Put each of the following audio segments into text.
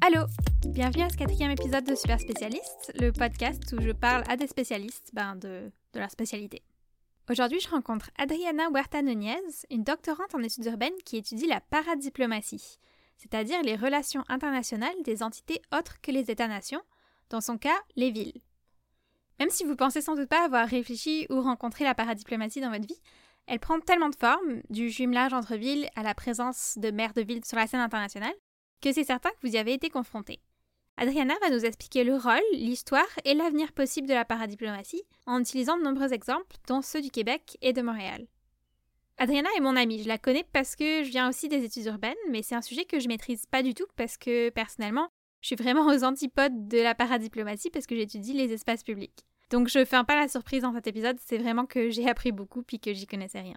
Allô Bienvenue à ce quatrième épisode de Super Spécialiste, le podcast où je parle à des spécialistes ben, de, leur spécialité. Aujourd'hui, je rencontre Adriana Huerta Nunez, une doctorante en études urbaines qui étudie la paradiplomatie, c'est-à-dire les relations internationales des entités autres que les États-nations, dans son cas, les villes. Même si vous pensez sans doute pas avoir réfléchi ou rencontré la paradiplomatie dans votre vie, elle prend tellement de formes, du jumelage entre villes à la présence de maires de villes sur la scène internationale, que c'est certain que vous y avez été confronté. Adriana va nous expliquer le rôle, l'histoire et l'avenir possible de la paradiplomatie en utilisant de nombreux exemples, dont ceux du Québec et de Montréal. Adriana est mon amie, je la connais parce que je viens aussi des études urbaines, mais c'est un sujet que je maîtrise pas du tout parce que personnellement, je suis vraiment aux antipodes de la paradiplomatie parce que j'étudie les espaces publics. Donc je fais pas la surprise dans cet épisode, c'est vraiment que j'ai appris beaucoup puis que j'y connaissais rien.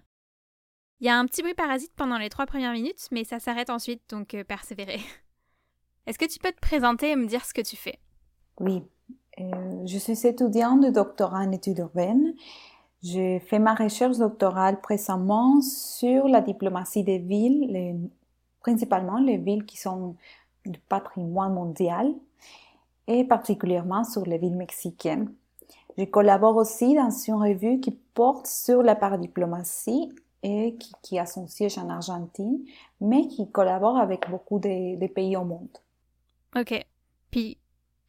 Il y a un petit bruit parasite pendant les trois premières minutes, mais ça s'arrête ensuite, donc euh, persévérez. Est-ce que tu peux te présenter et me dire ce que tu fais? Oui, euh, je suis étudiante de doctorat en études urbaines. J'ai fait ma recherche doctorale précédemment sur la diplomatie des villes, principalement les villes qui sont du patrimoine mondial et particulièrement sur les villes mexicaines. Je collabore aussi dans une revue qui porte sur la paradiplomatie et qui, a son siège en Argentine, mais qui collabore avec beaucoup de pays au monde. Ok. Puis,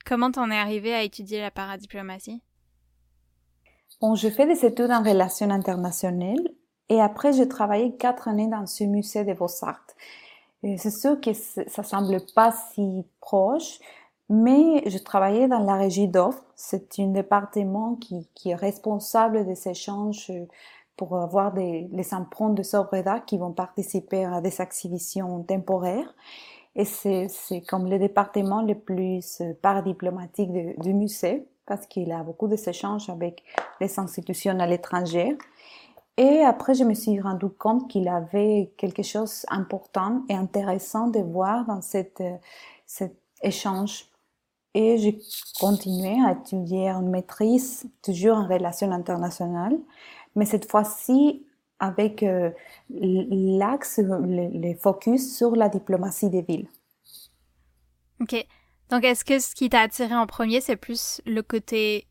comment t'en es arrivé à étudier la paradiplomatie Bon, je fais des études en relations internationales et après, j'ai travaillé quatre années dans ce musée des Beaux-Arts. C'est sûr que ça semble pas si proche, mais je travaillais dans la régie d'offres. C'est un département qui, est responsable des échanges pour avoir des, les empreintes de d'art qui vont participer à des exhibitions temporaires. Et c'est, comme le département le plus euh, paradiplomatique du musée parce qu'il a beaucoup d'échanges avec les institutions à l'étranger. Et après, je me suis rendu compte qu'il avait quelque chose d'important et intéressant de voir dans cette, euh, cet échange. Et j'ai continué à étudier une maîtrise toujours en relations internationales, mais cette fois-ci avec euh, l'axe, le, focus sur la diplomatie des villes. Ok. Donc, est-ce que ce qui t'a attiré en premier, c'est plus le côté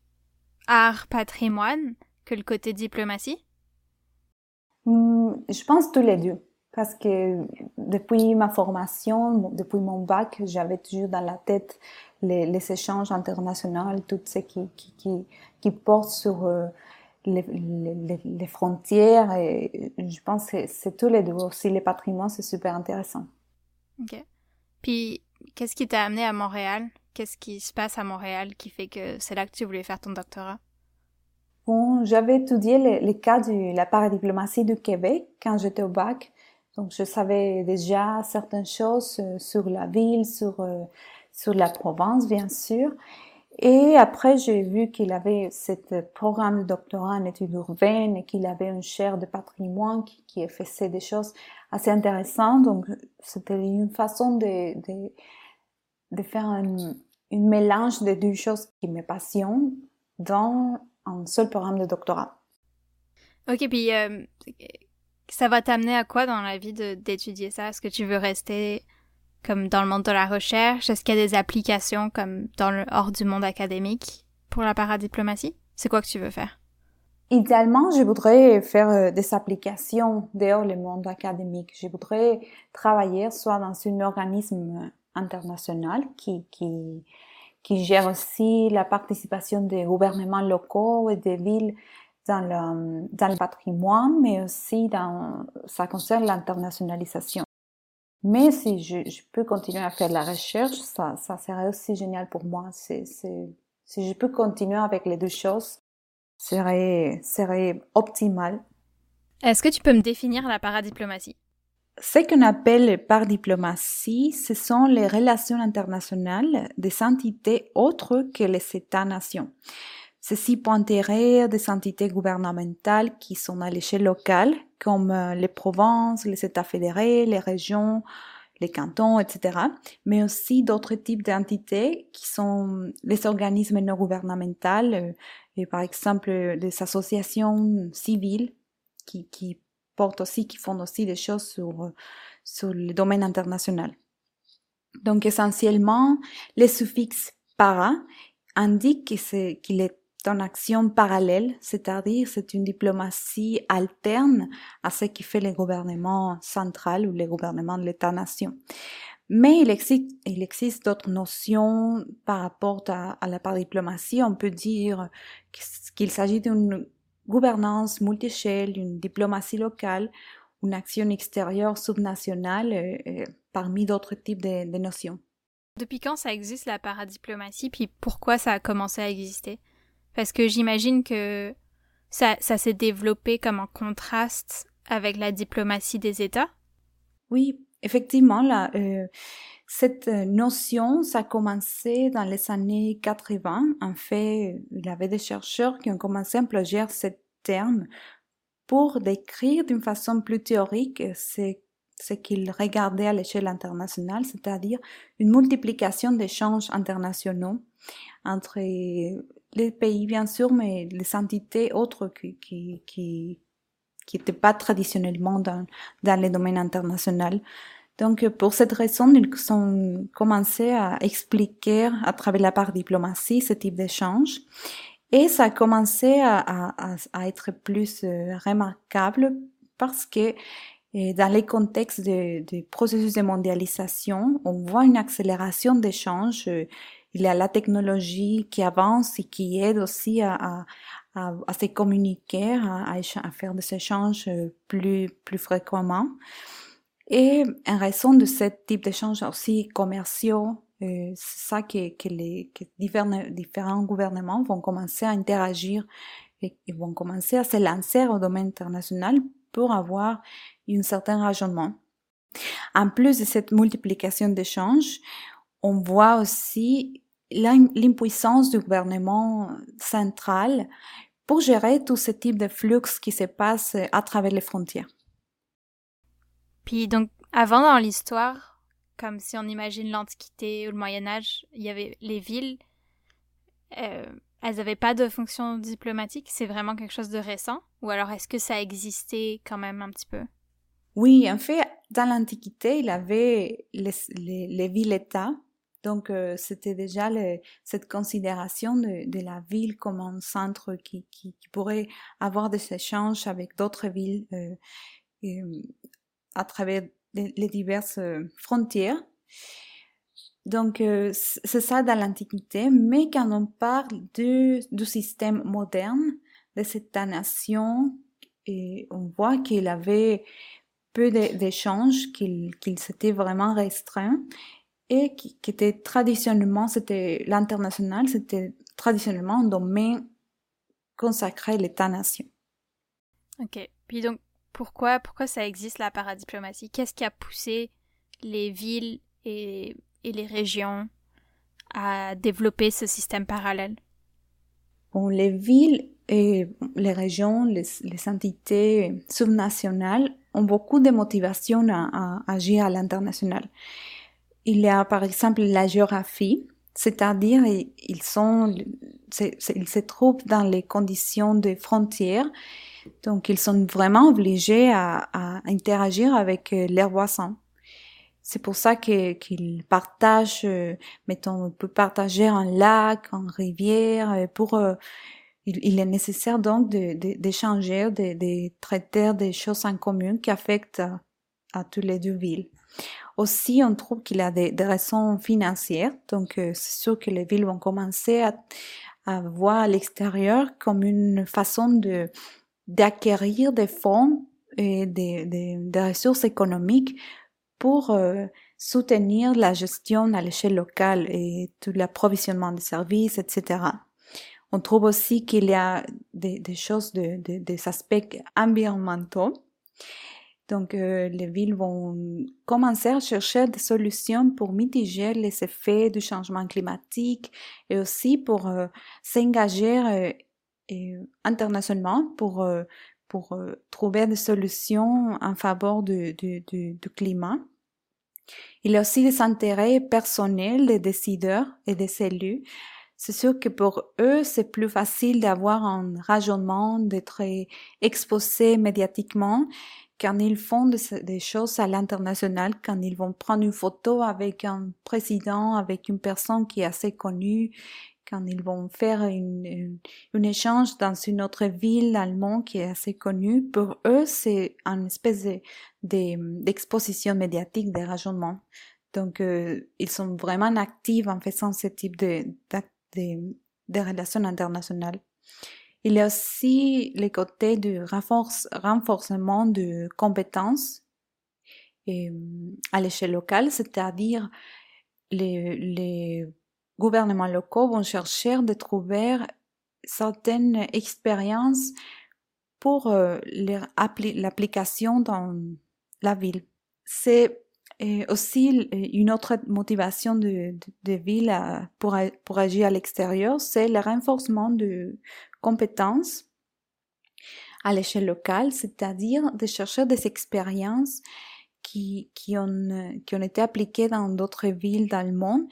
art, patrimoine que le côté diplomatie? Hmm, je pense tous les deux. Parce que depuis ma formation, depuis mon bac, j'avais toujours dans la tête les, les échanges internationaux, tout ce qui, qui, qui, qui porte sur euh, les, les, les, frontières et je pense que c'est tous les deux. Aussi, les patrimoines, c'est super intéressant. OK. Puis, qu'est-ce qui t'a amené à Montréal? Qu'est-ce qui se passe à Montréal qui fait que c'est là que tu voulais faire ton doctorat? Bon, j'avais étudié les, cas de la paradiplomatie du Québec quand j'étais au bac. Donc, je savais déjà certaines choses euh, sur la ville, sur, euh, sur la province, bien sûr. Et après, j'ai vu qu'il avait ce programme de doctorat en études urbaines et qu'il avait une chaire de patrimoine qui, faisait des choses assez intéressantes. Donc, c'était une façon de, de, de faire un, mélange de deux choses qui me passionnent dans un seul programme de doctorat. Ok, puis euh, ça va t'amener à quoi dans la vie d'étudier ça? Est-ce que tu veux rester comme dans le monde de la recherche? Est-ce qu'il y a des applications comme dans le hors du monde académique pour la paradiplomatie? C'est quoi que tu veux faire? Idéalement, je voudrais faire euh, des applications dehors le monde académique. Je voudrais travailler soit dans un organisme international qui, qui, qui gère aussi la participation des gouvernements locaux et des villes dans le, dans le patrimoine, mais aussi dans, ça concerne l'internationalisation. Mais si je, je, peux continuer à faire la recherche, ça, ça serait aussi génial pour moi. C'est, c'est, si je peux continuer avec les deux choses, serait, serait optimal. Est-ce que tu peux me définir la paradiplomatie? Ce qu'on appelle par diplomatie, ce sont les relations internationales des entités autres que les États-nations. Ceci pointerait des entités gouvernementales qui sont à l'échelle locale, comme euh, les provinces, les États fédérés, les régions, les cantons, etc. Mais aussi d'autres types d'entités qui sont les organismes non gouvernementaux, euh, et par exemple des associations civiles qui, qui portent aussi, qui font aussi des choses sur, sur le domaine international. Donc essentiellement, les suffixes para indiquent qu'il est en action parallèle, c'est-à-dire c'est une diplomatie alterne à ce qui fait le gouvernement central ou le gouvernement de l'État-nation. Mais il existe, d'autres notions par rapport à, la diplomatie. On peut dire qu'il s'agit d'une gouvernance multi-échelle, d'une diplomatie locale, une action extérieure subnationale, euh, euh, parmi d'autres types de, de, notions. Depuis quand ça existe la paradiplomatie, puis pourquoi ça a commencé à exister? Parce que j'imagine que ça, ça s'est développé comme un contraste avec la diplomatie des États. Oui, effectivement, euh, cette notion, ça a commencé dans les années 80. En fait, il y avait des chercheurs qui ont commencé à employer ce terme pour décrire d'une façon plus théorique ce qu'ils regardaient à l'échelle internationale, c'est-à-dire une multiplication d'échanges internationaux entre les pays, bien sûr, mais les entités autres qui, qui, qui, qui n'étaient pas traditionnellement dans, dans les domaines internationaux. Donc, pour cette raison, ils ont commencé à expliquer à travers la part diplomatie ce type d'échange. Et ça a commencé à, à, à être plus euh, remarquable parce que euh, dans les contextes de, de, processus de mondialisation, on voit une accélération d'échanges. Euh, il y a la technologie qui avance et qui aide aussi à, à, se communiquer, à, faire des échanges plus, plus fréquemment. Et en raison de ce type d'échanges aussi commerciaux, euh, c'est ça que, les différents, gouvernements vont commencer à interagir et, vont commencer à se lancer au domaine international pour avoir un certain raisonnement. En plus de cette multiplication d'échanges, on voit aussi l'impuissance du gouvernement central pour gérer tout ce type de flux qui se passe à travers les frontières. Puis donc, avant dans l'histoire, comme si on imagine l'Antiquité ou le Moyen Âge, il y avait les villes, euh, elles n'avaient pas de fonction diplomatique, c'est vraiment quelque chose de récent Ou alors est-ce que ça existait quand même un petit peu? Oui, en fait, dans l'Antiquité, il y avait les, les, villes-États. Donc, euh, c'était déjà cette considération de, la ville comme un centre qui, pourrait avoir des échanges avec d'autres villes. Euh, et, à travers les, diverses euh, frontières. Donc, euh, c'est ça dans l'Antiquité, mais quand on parle du, système moderne de cette nation, on voit qu'il avait peu d'échanges, qu'il s'était vraiment restreint et qui, qui était traditionnellement, c'était l'international, c'était traditionnellement un domaine consacré à l'État-nation. Ok. Puis donc, pourquoi, pourquoi ça existe la paradiplomatie? Qu'est-ce qui a poussé les villes et, et, les régions à développer ce système parallèle? Bon, Les villes et les régions, les, les entités subnationales ont beaucoup de motivation à, à agir à l'international. Il y a par exemple la géographie, c'est-à-dire ils sont, ils se trouvent dans les conditions de frontières donc, ils sont vraiment obligés à, interagir avec euh, leurs voisins. C'est pour ça qu'ils partagent, euh, mettons, on peut partager un lac, une rivière, euh, pour, il, est nécessaire donc d'échanger, de, traiter des choses en commun qui affectent à, à toutes les deux villes. Aussi, on trouve qu'il y a des, des, raisons financières, donc c'est sûr que les villes vont commencer à, à voir l'extérieur comme une façon de d'acquérir des fonds et des, des, des, ressources économiques pour euh, soutenir la gestion à l'échelle locale et tout l'approvisionnement des services, etc. On trouve aussi qu'il y a des, des choses, de, de, des aspects environnementaux. Donc, euh, les villes vont commencer à chercher des solutions pour mitiger les effets du changement climatique et aussi pour euh, s'engager euh, et internationalement pour, euh, pour euh, trouver des solutions en faveur du, du, du, du, climat. Il y a aussi des intérêts personnels des décideurs et des élus. c'est sûr que pour eux, c'est plus facile d'avoir un raisonnement, d'être exposé médiatiquement quand ils font des choses à l'international, quand ils vont prendre une photo avec un président, avec une personne qui est assez connue, quand ils vont faire une, une, échange dans une autre ville allemande qui est assez connue, pour eux, c'est une espèce d'exposition de, médiatique, de raisonnement. Donc, euh, ils sont vraiment actifs en faisant ce type de, de, relations internationales. Il y a aussi le côté du renforce, renforcement de compétences et, à l'échelle locale, c'est-à-dire les, les gouvernements locaux vont chercher de trouver certaines expériences pour euh, l'application dans la ville. C'est euh, aussi une autre motivation de, de, ville pour, pour agir à l'extérieur, c'est le renforcement de compétences à l'échelle locale, c'est-à-dire de chercher des expériences qui, qui, ont, qui ont été appliquées dans d'autres villes dans le monde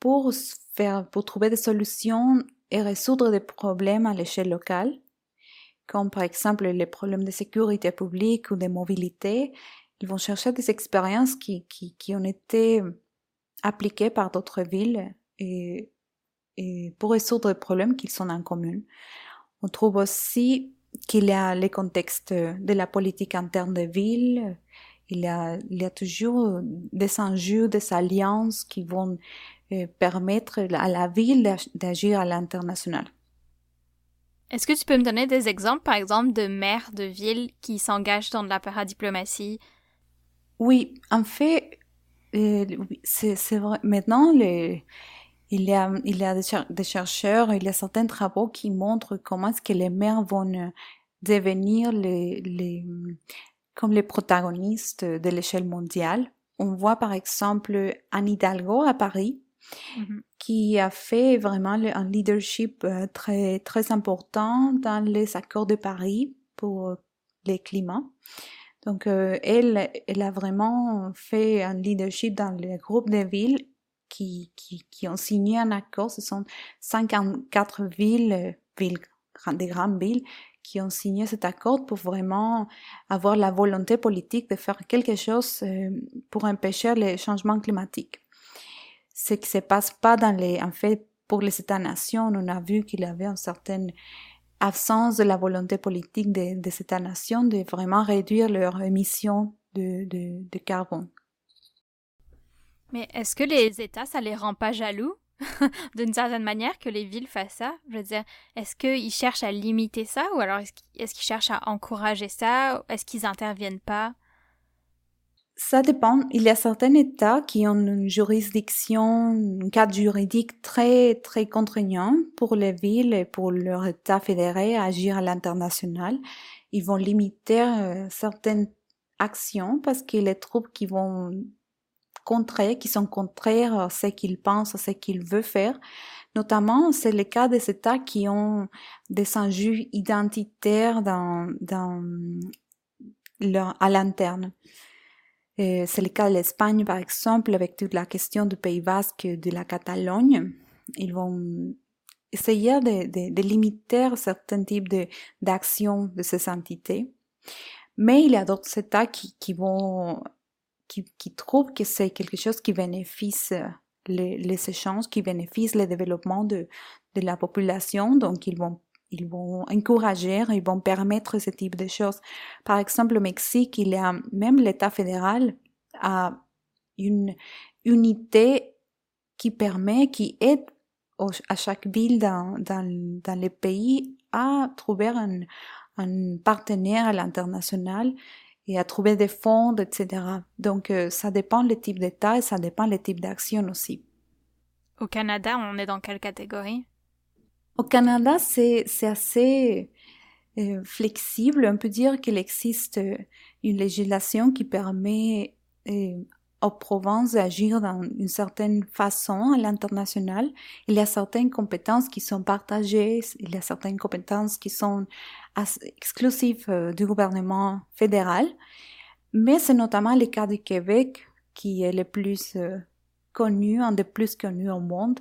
pour, faire, pour trouver des solutions et résoudre des problèmes à l'échelle locale, comme par exemple les problèmes de sécurité publique ou de mobilité. Ils vont chercher des expériences qui, qui, qui ont été appliquées par d'autres villes et, et pour résoudre des problèmes qui sont en commun. On trouve aussi qu'il y a les contextes de la politique interne des villes, il y a, il y a toujours des enjeux, des alliances qui vont euh, permettre à la ville d'agir à l'international. Est-ce que tu peux me donner des exemples, par exemple, de maires de villes qui s'engagent dans la paradiplomatie? Oui, en fait, euh, c'est vrai. Maintenant, les, il y a, il y a des, chercheurs, il y a certains travaux qui montrent comment est-ce que les maires vont euh, devenir les, les, comme les protagonistes de l'échelle mondiale. On voit par exemple Anne Hidalgo à Paris, Mmh qui a fait vraiment un leadership euh, très, très important dans les accords de Paris pour euh, les climats. Donc, euh, elle, elle a vraiment fait un leadership dans les groupes de villes qui, ont signé un accord. Ce sont 54 villes, villes, des grandes villes, qui ont signé cet accord pour vraiment avoir la volonté politique de faire quelque chose pour empêcher les changements climatiques ce qui se passe pas dans les, en fait, pour les États-nations, on a vu qu'il y avait une certaine absence de la volonté politique des de États-nations de vraiment réduire leurs émissions de carbone. Mais est-ce que les États, ça les rend pas jaloux? D'une certaine manière que les villes fassent ça? Je veux dire, est-ce qu'ils cherchent à limiter ça ou alors est-ce qu'ils cherchent à encourager ça Est-ce qu'ils interviennent pas? Ça dépend. Il y a certains États qui ont une juridiction, un cadre juridique très, très contraignant pour les villes et pour leur État fédéré à agir à l'international. Ils vont limiter euh, certaines actions parce que les troupes qui vont contrer, qui sont contraires à ce qu'ils pensent, à ce qu'ils veulent faire. Notamment, c'est le cas des États qui ont des enjeux identitaires dans, leur, à l'interne. C'est le cas de l'Espagne, par exemple, avec toute la question du Pays Basque de la Catalogne. Ils vont essayer de, limiter certains types d'actions de, ces entités. Mais il y a d'autres États qui vont, qui, trouvent que c'est quelque chose qui bénéficie les, les échanges, qui bénéficie le développement de, de la population. Donc, ils vont ils vont encourager, ils vont permettre ce type de choses. Par exemple, au Mexique, il a même l'État fédéral a une unité qui permet, qui aide à chaque ville dans, dans, dans le pays à trouver un, un partenaire à l'international et à trouver des fonds, etc. Donc, euh, ça dépend le type d'État et ça dépend le type d'action aussi. Au Canada, on est dans quelle catégorie? Au Canada, c'est assez euh, flexible. On peut dire qu'il existe euh, une législation qui permet euh, aux provinces d'agir dans une certaine façon à l'international. Il y a certaines compétences qui sont partagées, il y a certaines compétences qui sont exclusives du gouvernement fédéral, mais c'est notamment le cas du Québec qui est le plus connu, un des plus connus au monde,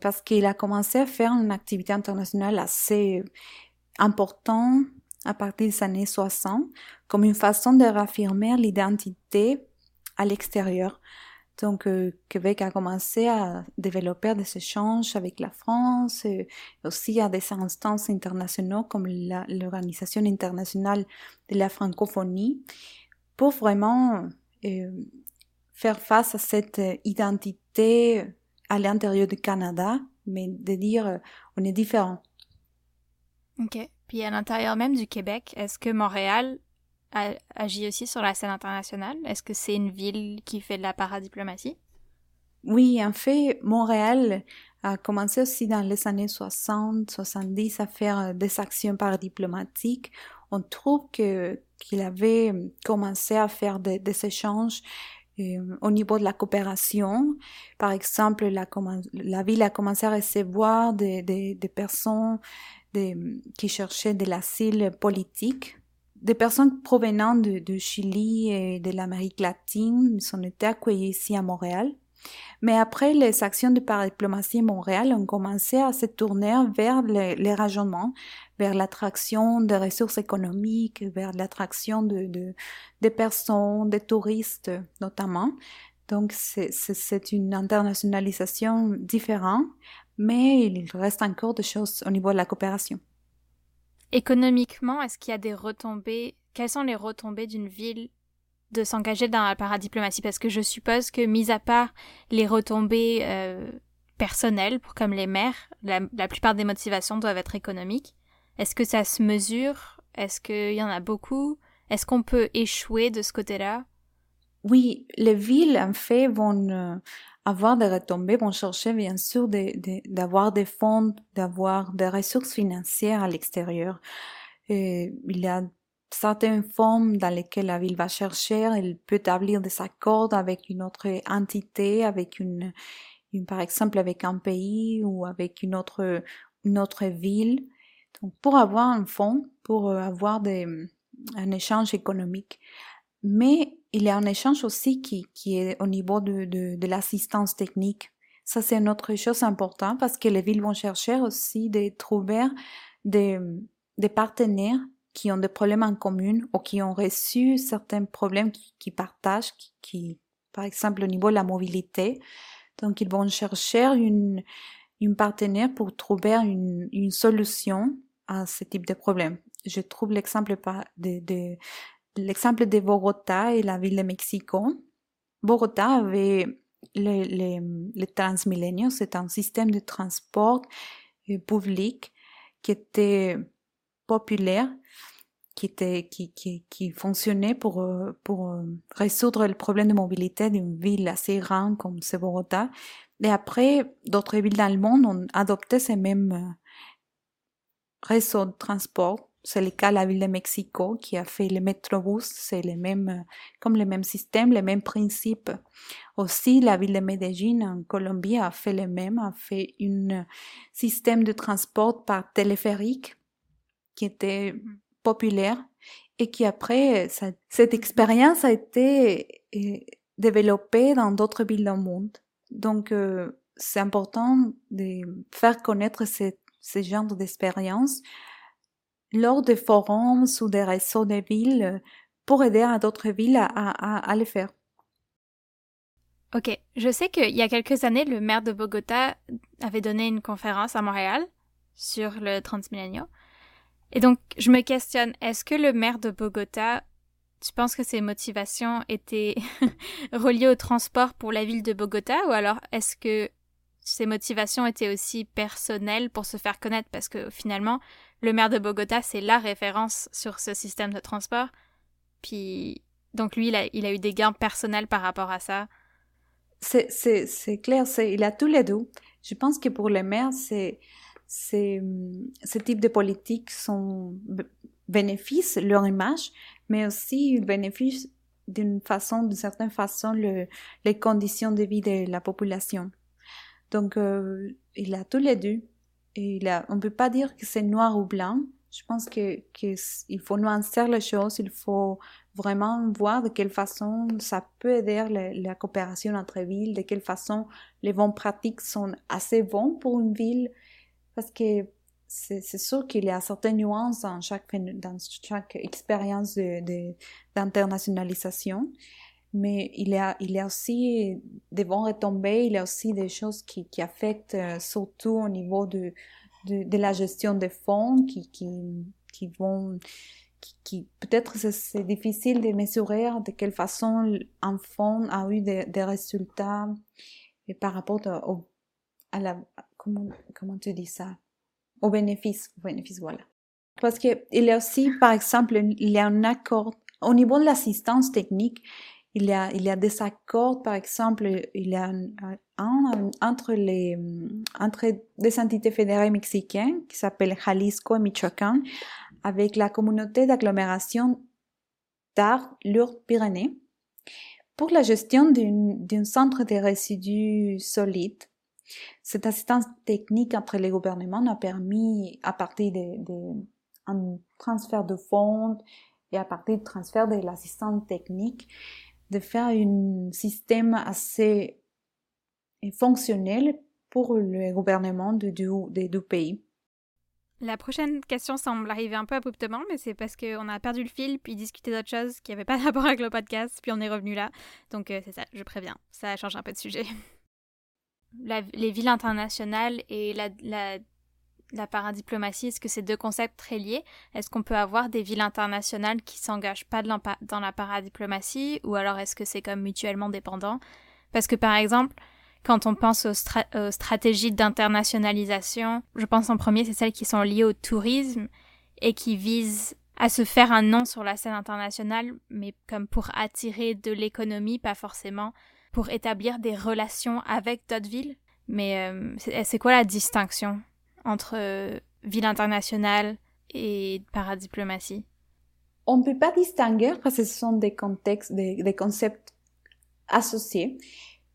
parce qu'il a commencé à faire une activité internationale assez importante à partir des années 60 comme une façon de réaffirmer l'identité à l'extérieur. Donc, euh, Québec a commencé à développer des échanges avec la France, et aussi à des instances internationales comme l'Organisation internationale de la francophonie, pour vraiment euh, faire face à cette identité à l'intérieur du Canada, mais de dire euh, on est différent. Ok. Puis à l'intérieur même du Québec, est-ce que Montréal agit aussi sur la scène internationale? Est-ce que c'est une ville qui fait de la paradiplomatie? Oui, en fait, Montréal a commencé aussi dans les années 60, 70 à faire euh, des actions paradiplomatiques. On trouve que qu'il avait commencé à faire des, échanges euh, au niveau de la coopération. Par exemple, la, ville a commencé à recevoir des, des, personnes qui cherchaient de l'asile politique des personnes provenant de, Chili et de l'Amérique latine sont été accueillies ici à Montréal. Mais après, les actions de paradiplomatie à Montréal ont commencé à se tourner vers les, les vers l'attraction des ressources économiques, vers l'attraction de, de, des personnes, des touristes notamment. Donc, c'est une internationalisation différente, mais il reste encore des choses au niveau de la coopération. Économiquement, est-ce qu'il y a des retombées Quelles sont les retombées d'une ville de s'engager dans la paradiplomatie? Parce que je suppose que, mis à part les retombées euh, personnelles, comme les maires, la, plupart des motivations doivent être économiques. Est-ce que ça se mesure? Est-ce qu'il y en a beaucoup? Est-ce qu'on peut échouer de ce côté-là? Oui, les villes, en fait, vont euh, avoir des retombées, vont chercher bien sûr d'avoir des fonds, d'avoir des ressources financières à l'extérieur. il y a certaines formes dans lesquelles la ville va chercher, elle peut établir des accords avec une autre entité, avec une, une par exemple avec un pays ou avec une autre, une autre ville. Donc, pour avoir un fonds, pour avoir des, un échange économique. Mais il y a un échange aussi qui, qui est au niveau de, de, l'assistance technique. Ça, c'est une autre chose importante parce que les villes vont chercher aussi de trouver des, des partenaires qui ont des problèmes en commun ou qui ont reçu certains problèmes qui, partagent, qui, par exemple, au niveau de la mobilité. Donc, ils vont chercher une, une partenaire pour trouver une, une solution à ce type de problème. Je trouve l'exemple de, de, l'exemple de Bogota et la ville de Mexico. Bogota avait le, le, le Transmilenio, c'est un système de transport euh, public qui était populaire, qui était, qui, qui, qui fonctionnait pour, euh, pour euh, résoudre le problème de mobilité d'une ville assez grande comme c'est Bogota. Et après, d'autres villes dans le monde ont adopté ces mêmes réseaux de transport c'est le cas de la ville de Mexico qui a fait le Metrobus, c'est le même, comme le même système, les mêmes principes. Aussi, la ville de Medellín en Colombie a fait le même, a fait un système de transport par téléphérique qui était populaire et qui après, cette expérience a été euh, développée dans d'autres villes du monde. Donc, euh, c'est important de faire connaître ce, ce genre d'expérience lors des forums ou des réseaux de villes pour aider à d'autres villes à, à, le faire. Ok, je sais qu'il y a quelques années, le maire de Bogota avait donné une conférence à Montréal sur le Transmilenio. Et donc, je me questionne, est-ce que le maire de Bogota, tu penses que ses motivations étaient reliées au transport pour la ville de Bogota ou alors est-ce que ses motivations étaient aussi personnelles pour se faire connaître? Parce que finalement, le maire de Bogota, c'est la référence sur ce système de transport. Puis, donc lui, il a, eu des gains personnels par rapport à ça. C'est clair, il a tous les deux. Je pense que pour les maires, c'est ce type de politiques sont bénéfices leur image, mais aussi ils bénéficient d'une d'une certaine façon, le, les conditions de vie de la population. Donc, euh, il a tous les deux. Et on ne peut pas dire que c'est noir ou blanc. Je pense que, que il faut nuancer les choses, il faut vraiment voir de quelle façon ça peut aider la, la coopération entre villes, de quelle façon les bonnes pratiques sont assez bonnes pour une ville, parce que c'est sûr qu'il y a certaines nuances dans chaque, dans chaque expérience d'internationalisation, de, mais il y, a, il y a aussi des bons retombées, il y a aussi des choses qui, qui affectent euh, surtout au niveau de, de, la gestion des fonds qui, qui, qui vont qui, peut-être c'est difficile de mesurer de quelle façon un fonds a eu des, résultats par rapport au, à la comment comment tu dis ça? Au bénéfice, au bénéfice, voilà. Parce que il y a aussi, par exemple, il y a un accord au niveau de l'assistance technique. Il y a, des accords, par exemple, entre des entités fédérales mexicaines qui s'appellent Jalisco et Michoacán avec la communauté d'agglomération d'Art Lourdes-Pyrénées pour la gestion d'un centre de résidus solides. Cette assistance technique entre les gouvernements a permis, à partir de, transfert de fonds et à partir du transfert de l'assistance technique, de faire un système assez fonctionnel pour le gouvernement de deux pays. La prochaine question semble arriver un peu abruptement, mais c'est parce qu'on a perdu le fil, puis discuté d'autres choses qui n'avaient pas rapport avec le podcast, puis on est revenu là. Donc euh, c'est ça, je préviens, ça change un peu de sujet. les villes internationales et la, la paradiplomatie, est-ce que c'est deux concepts très liés Est-ce qu'on peut avoir des villes internationales qui s'engagent pas dans la paradiplomatie ou alors est-ce que c'est comme mutuellement dépendant? Parce que par exemple, quand on pense aux, stratégies d'internationalisation, je pense en premier c'est celles qui sont liées au tourisme et qui visent à se faire un nom sur la scène internationale, mais comme pour attirer de l'économie, pas forcément pour établir des relations avec d'autres villes. Mais euh, c'est quoi la distinction? Entre euh, ville internationale et paradiplomatie On ne peut pas distinguer parce que ce sont des contextes, des, concepts associés.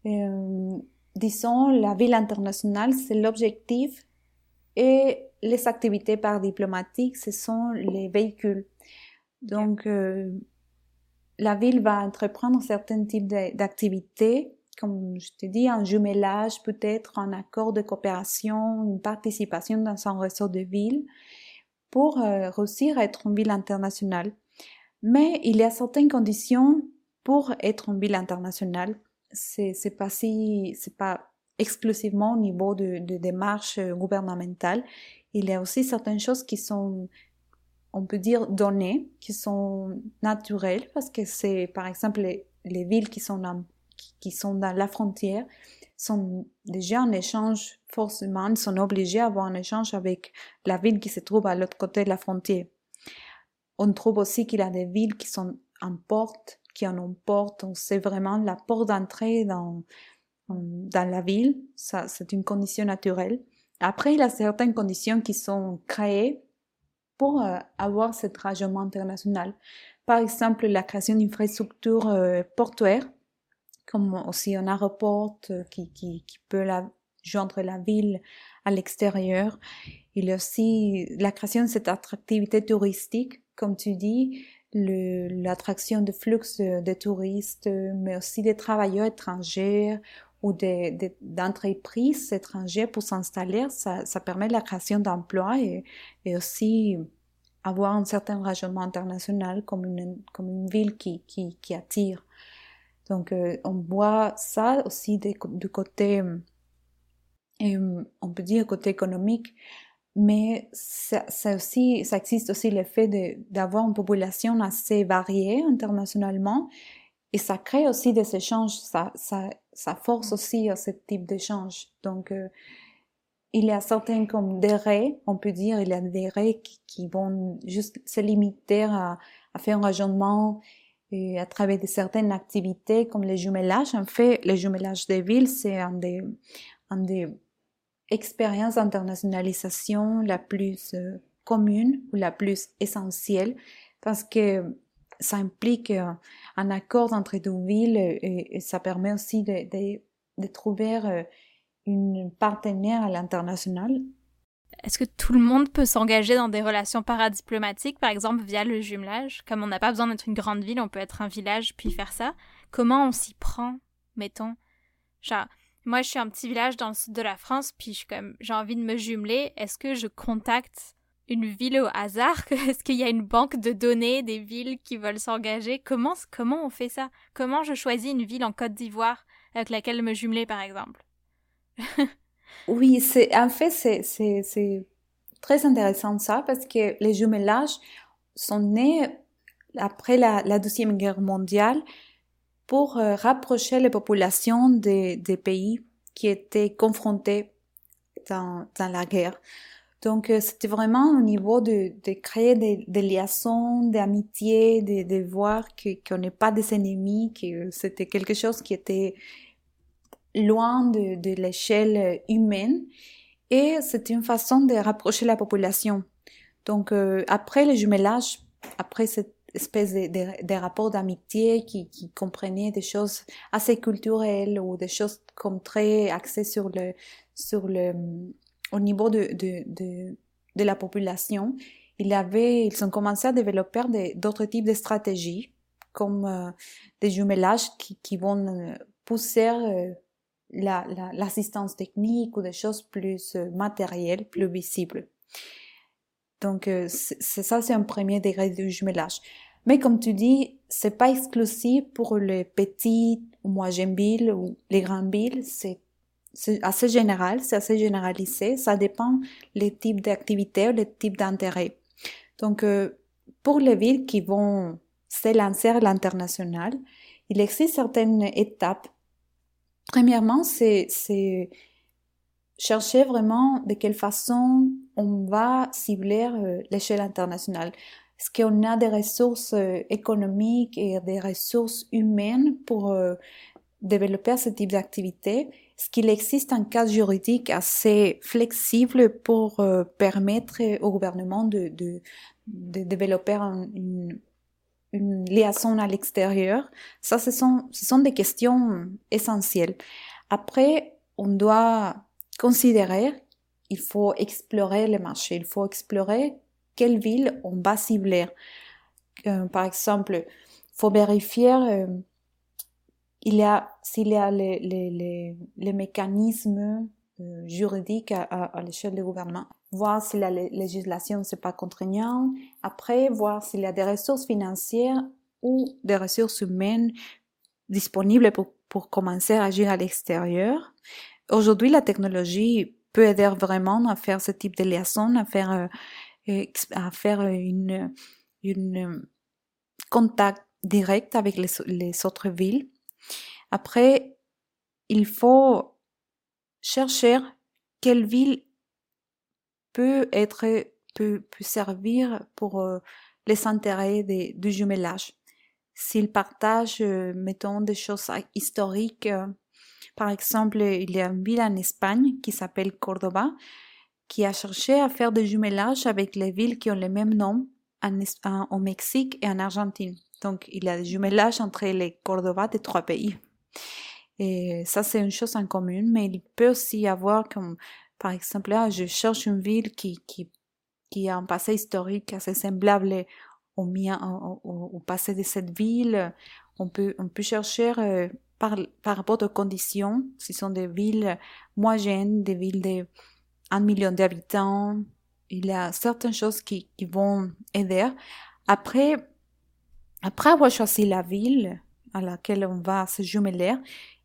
Euh, disons, la ville internationale, c'est l'objectif et les activités paradiplomatiques, ce sont les véhicules. Donc, la ville va entreprendre certains types d'activités, comme je te dis, un jumelage peut-être, un accord de coopération, une participation dans un réseau de villes pour euh, réussir à être une ville internationale. Mais il y a certaines conditions pour être une ville internationale. C'est, c'est pas si, c'est pas exclusivement au niveau de, de démarches gouvernementales. Il y a aussi certaines choses qui sont on peut dire, données qui sont naturelles parce que c'est, par exemple, les, villes qui sont, dans, qui, sont dans la frontière sont déjà en échange forcément, sont obligés à avoir un échange avec la ville qui se trouve à l'autre côté de la frontière. On trouve aussi qu'il y a des villes qui sont en porte, qui en ont porte, c'est vraiment la porte d'entrée dans, dans la ville, ça c'est une condition naturelle. Après, il y a certaines conditions qui sont créées pour euh, avoir ce rayonnement international. Par exemple, la création d'infrastructures euh, portuaires, comme aussi un aéroport euh, qui, qui, qui peut la, joindre la ville à l'extérieur. Il y a aussi la création de cette attractivité touristique, comme tu dis, l'attraction de flux de, touristes, mais aussi des travailleurs étrangers ou d'entreprises étrangères pour s'installer, ça, ça, permet la création d'emplois et, et, aussi avoir un certain rayonnement international comme une, comme une ville qui, qui, qui attire. Donc, euh, on voit ça aussi du côté, euh, on peut dire côté économique, mais ça, ça, aussi, ça existe aussi l'effet d'avoir une population assez variée internationalement et ça crée aussi des échanges, ça, ça, ça force aussi à ce type d'échange. Donc, euh, il y a certains comme des raies, on peut dire, il y a des raies qui, vont juste se limiter à, faire un raisonnement et à travers de certaines activités comme les jumelages. En fait, les jumelages des villes, c'est un des, expériences d'internationalisation la plus euh, commune ou la plus essentielle parce que ça implique euh, un accord entre deux villes et, ça permet aussi de, de, de trouver euh, une partenaire à l'international. Est-ce que tout le monde peut s'engager dans des relations paradiplomatiques, par exemple via le jumelage? Comme on n'a pas besoin d'être une grande ville, on peut être un village puis faire ça. Comment on s'y prend, mettons? Moi je suis un petit village dans le sud de la France, puis j'ai envie de me jumeler. Est-ce que je contacte une ville au hasard? Est-ce qu'il y a une banque de données des villes qui veulent s'engager? Comment comment on fait ça? Comment je choisis une ville en Côte d'Ivoire avec laquelle me jumeler, par exemple? Oui, en fait c'est très intéressant ça parce que les jumelages sont nés après la, deuxième guerre mondiale pour euh, rapprocher les populations des, pays qui étaient confrontés dans, la guerre. Donc, euh, c'était vraiment au niveau de, créer des, liaisons, d'amitié, de, de voir qu'on n'est pas des ennemis, que c'était quelque chose qui était loin de, de l'échelle humaine. Et c'était une façon de rapprocher la population. Donc, euh, après le jumelage, après cette espèce de, de, de rapports d'amitié qui, qui comprenaient des choses assez culturelles ou des choses comme très axées sur le, sur le, au niveau de, de, de, la population, il avait, ils ont commencé à développer d'autres types de stratégies, comme euh, des jumelages qui, qui vont euh, pousser euh, l'assistance la, technique ou des choses plus euh, matérielles, plus visibles. Donc, euh, c'est ça, c'est un premier degré de jumelage. Mais comme tu dis, c'est pas exclusif pour les petits ou moyennes villes ou les grandes villes. C'est assez général, c'est assez généralisé. Ça dépend les types d'activités, les types d'intérêts. Donc, euh, pour les villes qui vont s'élancer à l'international, il existe certaines étapes Premièrement, c'est chercher vraiment de quelle façon on va cibler euh, l'échelle internationale. Est-ce qu'on a des ressources euh, économiques et des ressources humaines pour euh, développer ce type d'activité? Est-ce qu'il existe un cadre juridique assez flexible pour permettre au gouvernement de, développer une, une liaison à l'extérieur. Ça, ce sont, ce sont des questions essentielles. Après, on doit considérer, il faut explorer le marché, il faut explorer quelle ville on va cibler. Euh, par exemple, faut vérifier euh, s'il y a les, les, les, les mécanismes euh, juridiques à l'échelle du gouvernement voir si la législation c'est pas contraignant, après voir s'il y a des ressources financières ou des ressources humaines disponibles pour, pour commencer à agir à l'extérieur. Aujourd'hui, la technologie peut aider vraiment à faire ce type de liaison, à faire, euh, à faire une, contact direct avec les, les autres villes. Après, il faut chercher quelle ville peut être peut, peut servir pour euh, les intérêts de, du jumelage. S'ils partagent, euh, mettons, des choses historiques, euh, par exemple, il y a une ville en Espagne qui s'appelle Cordoba, qui a cherché à faire des jumelages avec les villes qui ont le même nom en, en, au Mexique et en Argentine. Donc, il y a des jumelages entre les Cordoba des trois pays. Et ça, c'est une chose en commune, mais il peut aussi y avoir comme par exemple, là, je cherche une ville qui, qui, qui a un passé historique assez semblable au mien, au, au passé de cette ville. On peut, on peut chercher euh, par, par rapport aux conditions, si ce sont des villes moyennes, des villes de 1 million d'habitants. Il y a certaines choses qui, qui vont aider. Après, après avoir choisi la ville à laquelle on va se jumeler,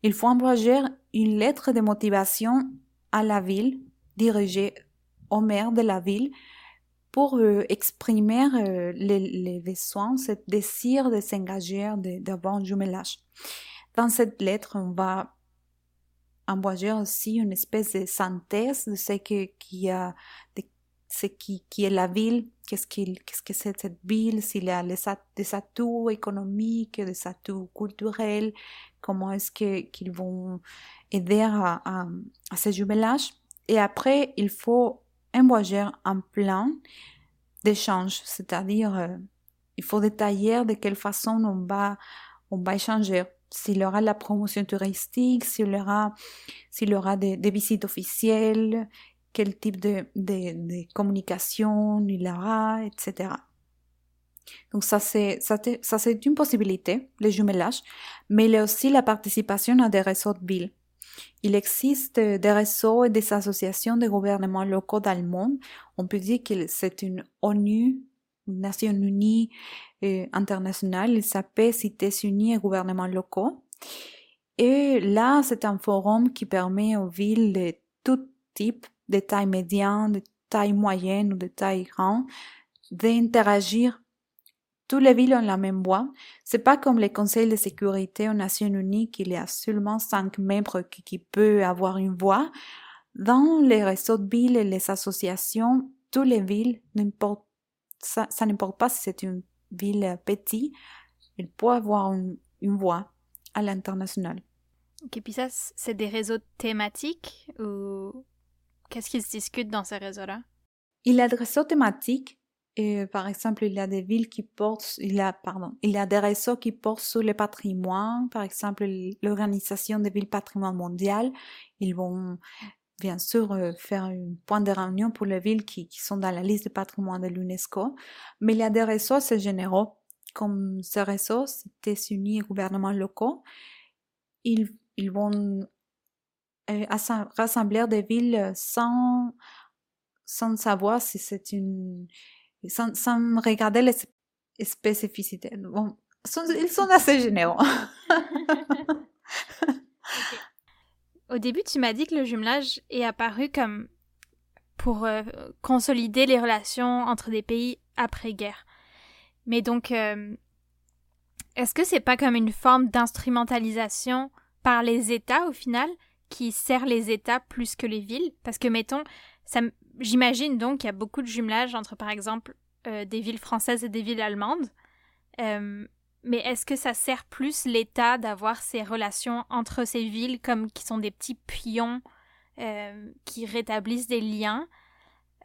il faut envoyer une lettre de motivation à la ville, dirigée au maire de la ville, pour euh, exprimer euh, les, les, besoins, ce désir de s'engager d'avoir un jumelage. Dans cette lettre, on va envoyer aussi une espèce de synthèse de ce que, qui a, de ce qui, est la ville, qu'est-ce que c'est cette ville, s'il y a des atouts économiques, des atouts culturels, comment est-ce qu'ils vont aider à, à, à ce jumelage. Et après, il faut envoyer un plan d'échange, c'est-à-dire euh, il faut détailler de quelle façon on va, on va échanger. S'il y aura la promotion touristique, s'il y aura, aura des visites officielles, quel type de, de, communication il aura, etc. Donc ça c'est ça, c'est une possibilité, le jumelage, mais il y a aussi la participation à des réseaux de villes. Il existe des réseaux et des associations de gouvernements locaux dans le monde. On peut dire que c'est une ONU, une Nations Unies euh, internationale. Il s'appelle Cités Unies et gouvernements locaux. Et là, c'est un forum qui permet aux villes de tout type, de taille médiane, de taille moyenne ou de taille grande, d'interagir. Toutes les villes ont la même voix. C'est pas comme les conseils de sécurité aux Nations Unies qu'il y a seulement cinq membres qui, qui peuvent avoir une voix. Dans les réseaux de villes et les associations, toutes les villes, ça, n'importe pas si c'est une ville petite, il peut avoir une, une voix à l'international. Ok, puis ça, c'est des réseaux thématiques ou qu'est-ce qui se discute dans ces réseaux-là? Il a des réseaux thématiques. Et, par exemple, il y a des villes qui portent, il y a, pardon, il y a des réseaux qui portent sur le patrimoine. Par exemple, l'organisation des villes patrimoine mondial. Ils vont, bien sûr, euh, faire un point de réunion pour les villes qui, qui sont dans la liste de patrimoine de l'UNESCO. Mais il y a des réseaux assez généraux comme ce réseau, Cités Unies et gouvernements locaux, ils, ils vont euh, rassembler des villes sans, sans savoir si c'est une. Sans, sans, regarder les spécificités. Bon, ils sont assez généraux. Au début, tu m'as dit que le jumelage est apparu comme pour euh, consolider les relations entre des pays après-guerre. Mais donc, euh, est-ce que c'est pas comme une forme d'instrumentalisation par les États au final qui sert les États plus que les villes Parce que mettons, j'imagine donc qu'il y a beaucoup de jumelage entre par exemple euh, des villes françaises et des villes allemandes. Euh, mais est-ce que ça sert plus l'État d'avoir ces relations entre ces villes comme qui sont des petits pions qui rétablissent des liens?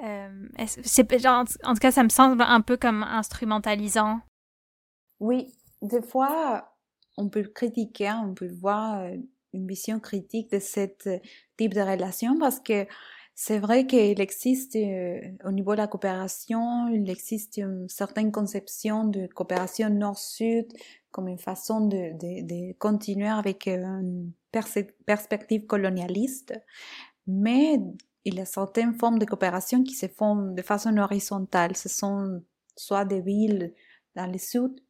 Euh, en, tout cas, ça me semble un peu comme instrumentalisant. Oui, des fois, on peut critiquer, on peut voir euh, une vision critique de ce type de relation parce que c'est vrai qu'il existe euh, au niveau de la coopération, il existe une certaine conception de coopération nord-sud comme une façon de, continuer avec une perspective colonialiste. Mais il y a certaines formes de coopération qui se font de façon horizontale. Ce sont soit des villes dans le sud,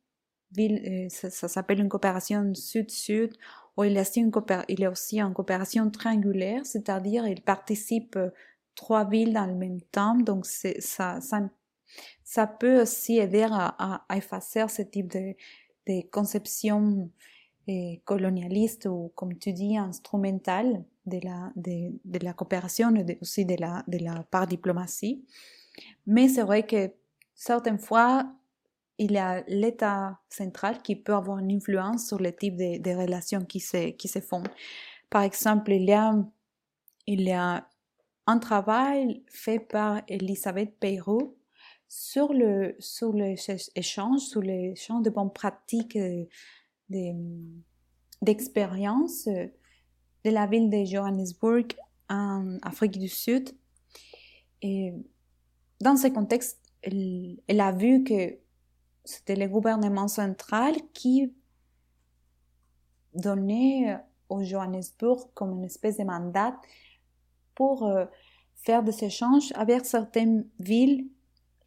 euh, ça, s'appelle une coopération sud-sud, il aussi une il a aussi une coopération triangulaire, c'est-à-dire il participe euh, trois villes dans le même temps, donc ça, ça, ça peut aussi aider à, effacer ce type de, de conception eh, colonialiste ou, comme tu dis, instrumentale de la, de la coopération et aussi de la, de la part diplomatie. Mais c'est vrai que certaines fois, il y a l'État central qui peut avoir une influence sur le type de, relations qui se, qui se font. Par exemple, il y a, il y a un travail fait par Elisabeth Peyrou sur le, sur l'échange, sur l'échange de bonnes pratiques euh, d'expérience de la ville de Johannesburg en Afrique du Sud. Et dans ce contexte, elle, a vu que c'était le gouvernement central qui donnait au Johannesburg comme une espèce de mandat pour euh, faire des échanges avec certaines villes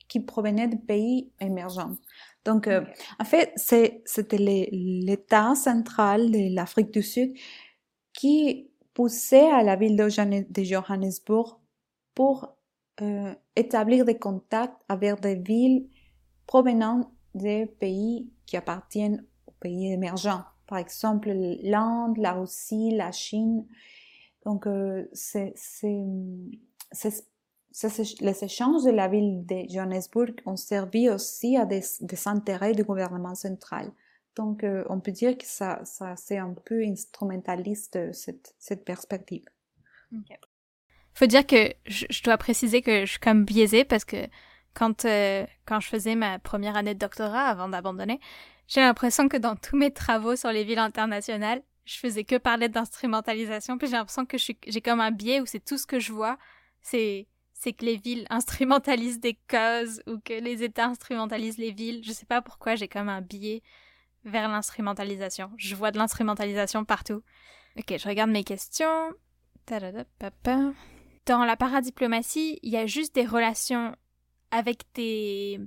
qui provenaient de pays émergents. Donc, euh, en fait, c'était l'État central de l'Afrique du Sud qui poussait à la ville de Johannesburg pour euh, établir des contacts avec des villes provenant des pays qui appartiennent aux pays émergents. Par exemple, l'Inde, la Russie, la Chine. Donc, euh, les échanges de la ville de Johannesburg ont servi aussi à des, intérêts du gouvernement central. Donc, euh, on peut dire que ça, ça c'est un peu instrumentaliste, cette, cette perspective. Il faut dire que je, dois préciser que je suis comme biaisée parce que quand, euh, quand je faisais ma première année de doctorat avant d'abandonner, j'ai l'impression que dans tous mes travaux sur les villes internationales, je faisais que parler d'instrumentalisation, puis j'ai l'impression que j'ai comme un biais où c'est tout ce que je vois, c'est c'est que les villes instrumentalisent des causes ou que les États instrumentalisent les villes. Je sais pas pourquoi j'ai comme un biais vers l'instrumentalisation. Je vois de l'instrumentalisation partout. Ok, je regarde mes questions. Dans la paradiplomatie, il y a juste des relations avec des,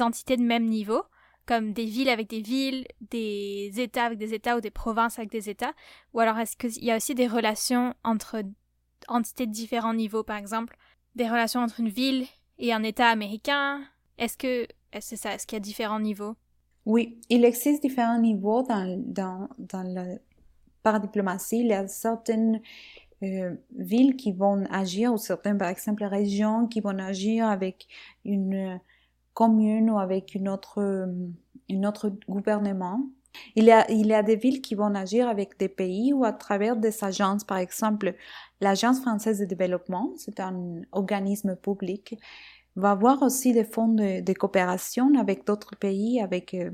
entités de même niveau, comme des villes avec des villes, des États avec des États ou des provinces avec des États, ou alors est-ce qu'il y a aussi des relations entre entités de différents niveaux, par exemple? Des relations entre une ville et un État américain? Est-ce que c'est ça Est-ce qu'il y a différents niveaux? Oui, il existe différents niveaux dans, dans, dans la paradiplomatie. Il y a certaines euh, villes qui vont agir, ou certaines, par exemple, régions qui vont agir avec une commune ou avec une autre, une autre gouvernement. Il y, a, il y a des villes qui vont agir avec des pays ou à travers des agences. Par exemple, l'Agence française de développement, c'est un organisme public, va avoir aussi des fonds de, coopération avec d'autres pays, avec, euh,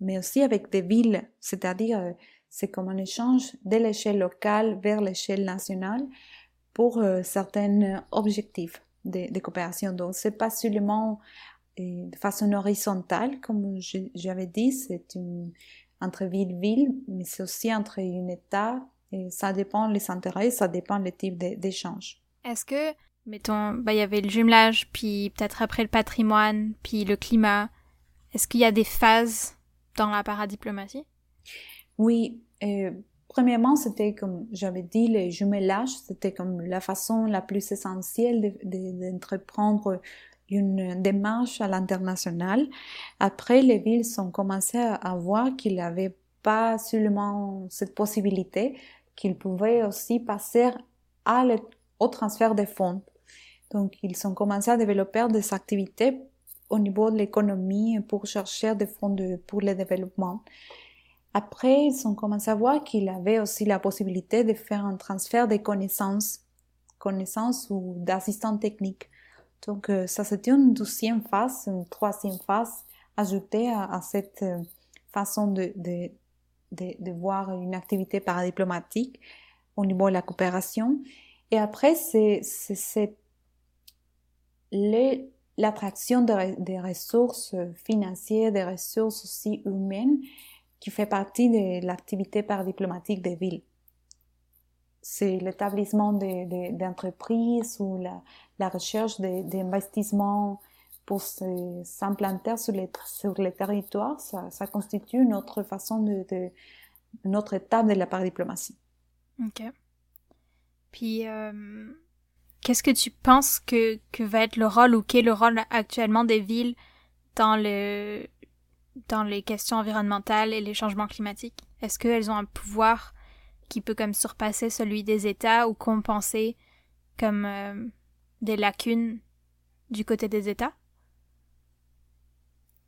mais aussi avec des villes, c'est-à-dire euh, c'est comme un échange de l'échelle locale vers l'échelle nationale pour euh, certains objectifs de, coopération. Donc, c'est pas seulement de façon horizontale, comme j'avais dit, c'est entre ville-ville, mais c'est aussi entre un État, et ça dépend les intérêts, ça dépend le type d'échange. Est-ce que, mettons, bah, il y avait le jumelage, puis peut-être après le patrimoine, puis le climat, est-ce qu'il y a des phases dans la paradiplomatie? Oui, euh, premièrement, c'était comme j'avais dit, le jumelage, c'était comme la façon la plus essentielle d'entreprendre une démarche à l'international. Après, les villes ont commencé à voir qu'il n'y avait pas seulement cette possibilité, qu'ils pouvaient aussi passer à au transfert des fonds. Donc, ils ont commencé à développer des activités au niveau de l'économie pour chercher des fonds pour le développement. Après, ils ont commencé à voir qu'il avait aussi la possibilité de faire un transfert de connaissances, connaissances ou d'assistants techniques. Donc, euh, ça, c'était une deuxième phase, une troisième phase ajoutée à, cette euh, façon de, voir une activité paradiplomatique au niveau de la coopération. Et après, c'est l'attraction des ressources financières, des ressources aussi humaines qui fait partie de l'activité paradiplomatique des villes c'est l'établissement d'entreprises ou la, recherche d'investissements pour s'implanter sur les, sur les territoires, ça, ça constitue une autre façon de, de autre étape de la paradiplomatie. Ok. Puis, euh, qu'est-ce que tu penses que, que va être le rôle ou qu'est le rôle actuellement des villes dans, le, dans les questions environnementales et les changements climatiques? Est-ce qu'elles ont un pouvoir qui peut comme surpasser celui des États ou compenser comme euh, des lacunes du côté des États?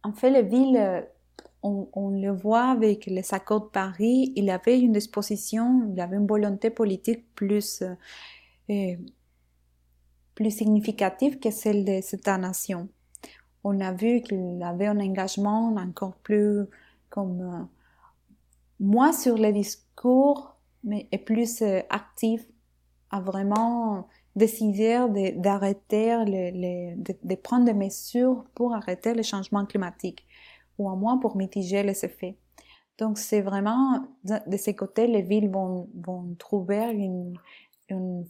En fait, les villes, euh, on, le voit avec les accords de Paris, il avait une disposition, il avait une volonté politique plus, euh, plus significative que celle des États-nations. On a vu qu'il avait un engagement encore plus comme moins sur les discours mais plus euh, actif à vraiment décider d'arrêter, de, de, prendre des mesures pour arrêter le changement climatique ou au moins pour mitiger les effets. Donc c'est vraiment de ces côtés, les villes vont, vont trouver une,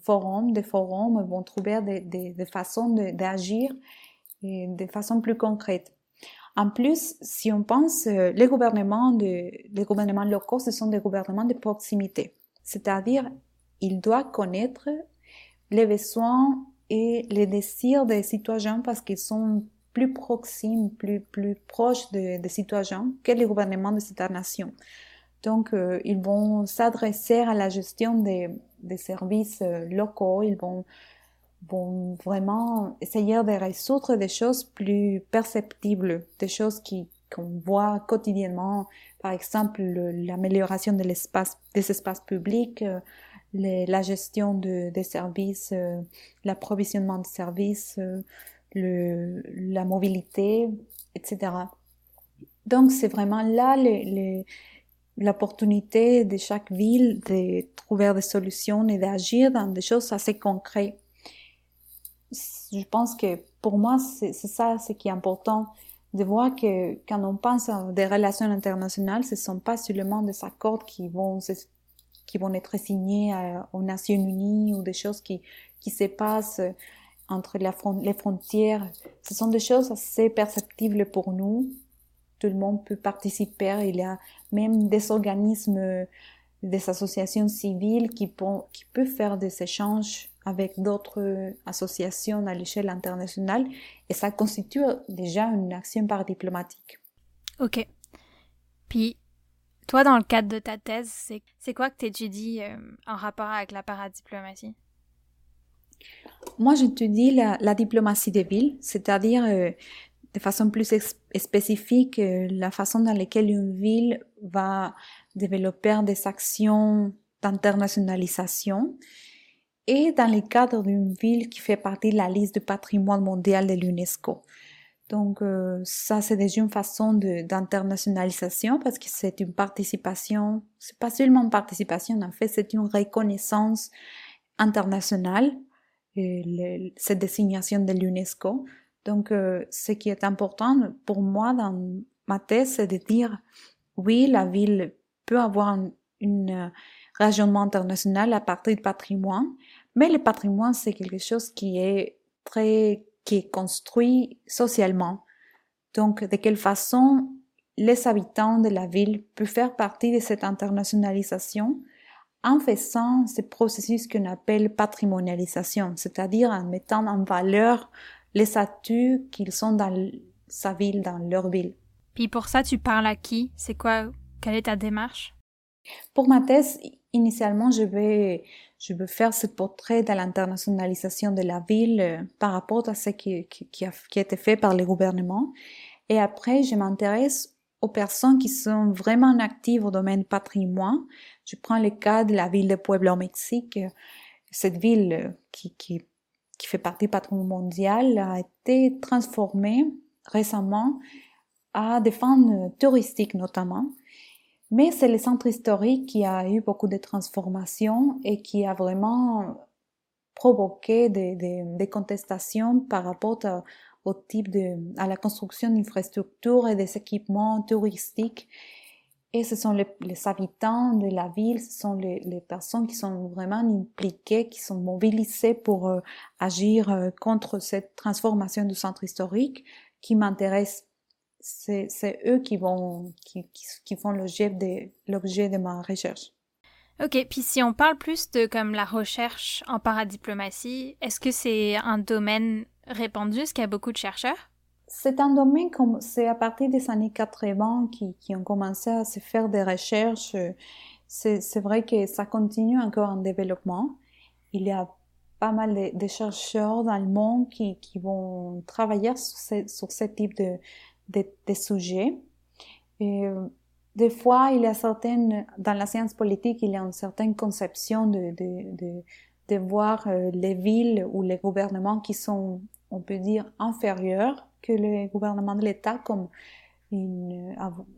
forum, des forums, vont trouver des, des, façons d'agir de façon plus concrète. En plus, si on pense, euh, les gouvernements, de, les gouvernements locaux, ce sont des gouvernements de proximité. C'est-à-dire, il doit connaître les besoins et les désirs des citoyens parce qu'ils sont plus proximes, plus, plus proches des citoyens que les gouvernements de cette nation. Donc, euh, ils vont s'adresser à la gestion des, des services euh, locaux, ils vont, vont vraiment essayer de résoudre des choses plus perceptibles, des choses qui, qu'on voit quotidiennement par exemple l'amélioration de l'espace, des espaces publics, euh, la gestion de, des services, euh, l'approvisionnement de services, euh, la mobilité, etc. Donc c'est vraiment là l'opportunité de chaque ville de trouver des solutions et d'agir dans des choses assez concrètes. Je pense que pour moi, c'est ça ce qui est important, de voir que quand on pense à des relations internationales, ce ne sont pas seulement des accords qui vont, qui vont être signés aux Nations Unies ou des choses qui, qui se passent entre les frontières. Ce sont des choses assez perceptibles pour nous. Tout le monde peut participer. Il y a même des organismes, des associations civiles qui, qui peuvent faire des échanges avec d'autres associations à l'échelle internationale et ça constitue déjà une action par diplomatique. Ok. Puis, toi, dans le cadre de ta thèse, c'est quoi que tu étudies euh, en rapport avec la paradiplomatie? Moi, j'étudie la, la diplomatie des villes, c'est-à-dire euh, de façon plus spécifique euh, la façon dans laquelle une ville va développer des actions d'internationalisation et dans le cadre d'une ville qui fait partie de la liste du patrimoine mondial de l'UNESCO. Donc euh, ça, c'est déjà une façon d'internationalisation parce que c'est une participation, c'est pas seulement une participation, en fait, c'est une reconnaissance internationale, euh, cette désignation de l'UNESCO. Donc euh, ce qui est important pour moi dans ma thèse, c'est de dire, oui, la ville peut avoir un une rayonnement international à partir du patrimoine, mais le patrimoine, c'est quelque chose qui est très, qui est construit socialement. Donc, de quelle façon les habitants de la ville peuvent faire partie de cette internationalisation en faisant ce processus qu'on appelle patrimonialisation, c'est-à-dire en mettant en valeur les atouts qu'ils sont dans sa ville, dans leur ville. Puis pour ça, tu parles à qui? C'est quoi? Quelle est ta démarche? Pour ma thèse, initialement, je vais je veux faire ce portrait de l'internationalisation de la ville euh, par rapport à ce qui, qui, a, qui, a, été fait par les gouvernements. Et après, je m'intéresse aux personnes qui sont vraiment actives au domaine patrimoine. Je prends le cas de la ville de Puebla au Mexique. Cette ville euh, qui, qui, qui fait partie du patrimoine mondial a été transformée récemment à des fins touristiques notamment. Mais c'est le centre historique qui a eu beaucoup de transformations et qui a vraiment provoqué des, contestations par rapport à, au type de, à la construction d'infrastructures et des équipements touristiques. Et ce sont les, habitants de la ville, ce sont les, les, personnes qui sont vraiment impliquées, qui sont mobilisées pour euh, agir euh, contre cette transformation du centre historique qui m'intéresse c'est eux qui vont qui, qui, font l'objet de l'objet de ma recherche. Ok, puis si on parle plus de comme la recherche en paradiplomatie, est-ce que c'est un domaine répandu, est-ce qu'il y a beaucoup de chercheurs? C'est un domaine comme c'est à partir des années 80 qui, qui ont commencé à se faire des recherches. C'est vrai que ça continue encore en développement. Il y a pas mal de, de chercheurs dans le monde qui, qui vont travailler sur ce, sur ce type de, des, sujets. Et, euh, des fois, il y a certaines, dans la science politique, il y a une certaine conception de, de, de, de voir euh, les villes ou les gouvernements qui sont, on peut dire, inférieurs que le gouvernement de l'État, comme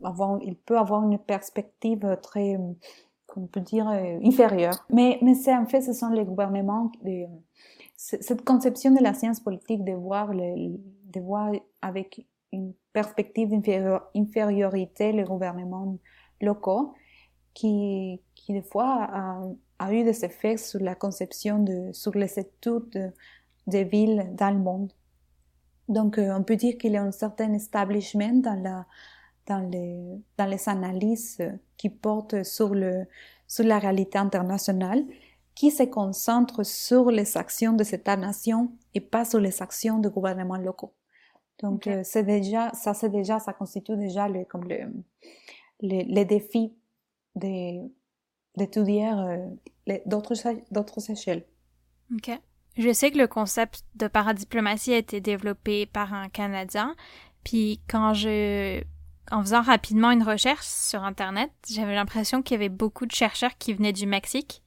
avoir, il peut avoir une perspective très, on peut dire, euh, inférieure. Mais, mais c'est en fait, ce sont les gouvernements, cette conception de la science politique de voir, le, de voir avec une perspective d'infériorité les gouvernements locaux qui, qui des fois a, a, eu des effets sur la conception de, sur les études des villes dans le monde. Donc, euh, on peut dire qu'il y a un certain establishment dans la, dans les, dans les analyses qui portent sur le, sur la réalité internationale, qui se concentre sur les actions de cette nation et pas sur les actions des gouvernements locaux. Donc, euh, c'est déjà, ça c'est déjà, ça constitue déjà le, comme le, le, les défis d'étudier euh, d'autres, d'autres échelles. OK. Je sais que le concept de paradiplomatie a été développé par un Canadien. Puis quand je, en faisant rapidement une recherche sur Internet, j'avais l'impression qu'il y avait beaucoup de chercheurs qui venaient du Mexique.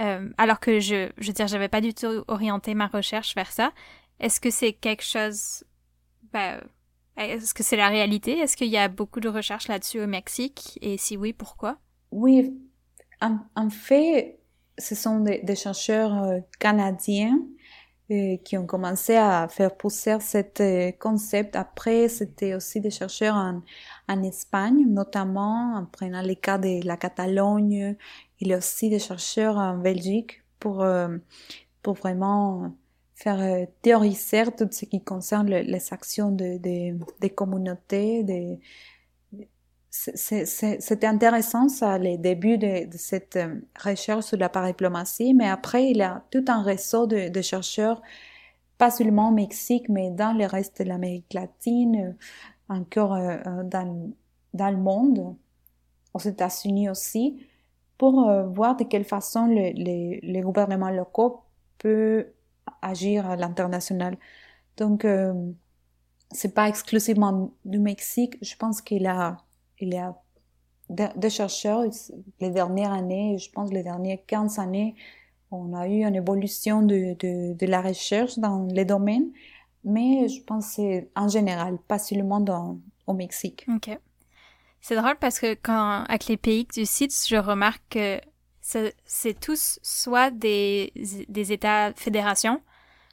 Euh, alors que je, je veux dire, j'avais pas du tout orienté ma recherche vers ça. Est-ce que c'est quelque chose bah, est-ce que c'est la réalité? Est-ce qu'il y a beaucoup de recherches là-dessus au Mexique? Et si oui, pourquoi? Oui, en, fait, ce sont des, chercheurs euh, canadiens qui ont commencé à faire pousser cet concept. Après, c'était aussi des chercheurs en, en Espagne, notamment en prenant les de la Catalogne. Il y a aussi des chercheurs en Belgique pour, pour vraiment faire théoriser tout ce qui concerne les actions de, de, des communautés, des, c'était intéressant, ça, les débuts de, de, cette euh, recherche sur la paradiplomatie, mais après, il y a tout un réseau de, de chercheurs, pas seulement au Mexique, mais dans le reste de l'Amérique latine, euh, encore euh, dans, dans le monde, aux États-Unis aussi, pour voir de quelle façon les gouvernements locaux peuvent agir à l'international. Donc, euh, c'est pas exclusivement du Mexique. Je pense qu'il y a il y a des chercheurs, les dernières années, je pense les dernières 15 années, on a eu une évolution de, de, la recherche dans les domaines, mais je pense c'est en général, pas seulement dans, au Mexique. Ok. C'est drôle parce que quand, avec les pays du site, je remarque que c'est tous soit des, des États fédérations,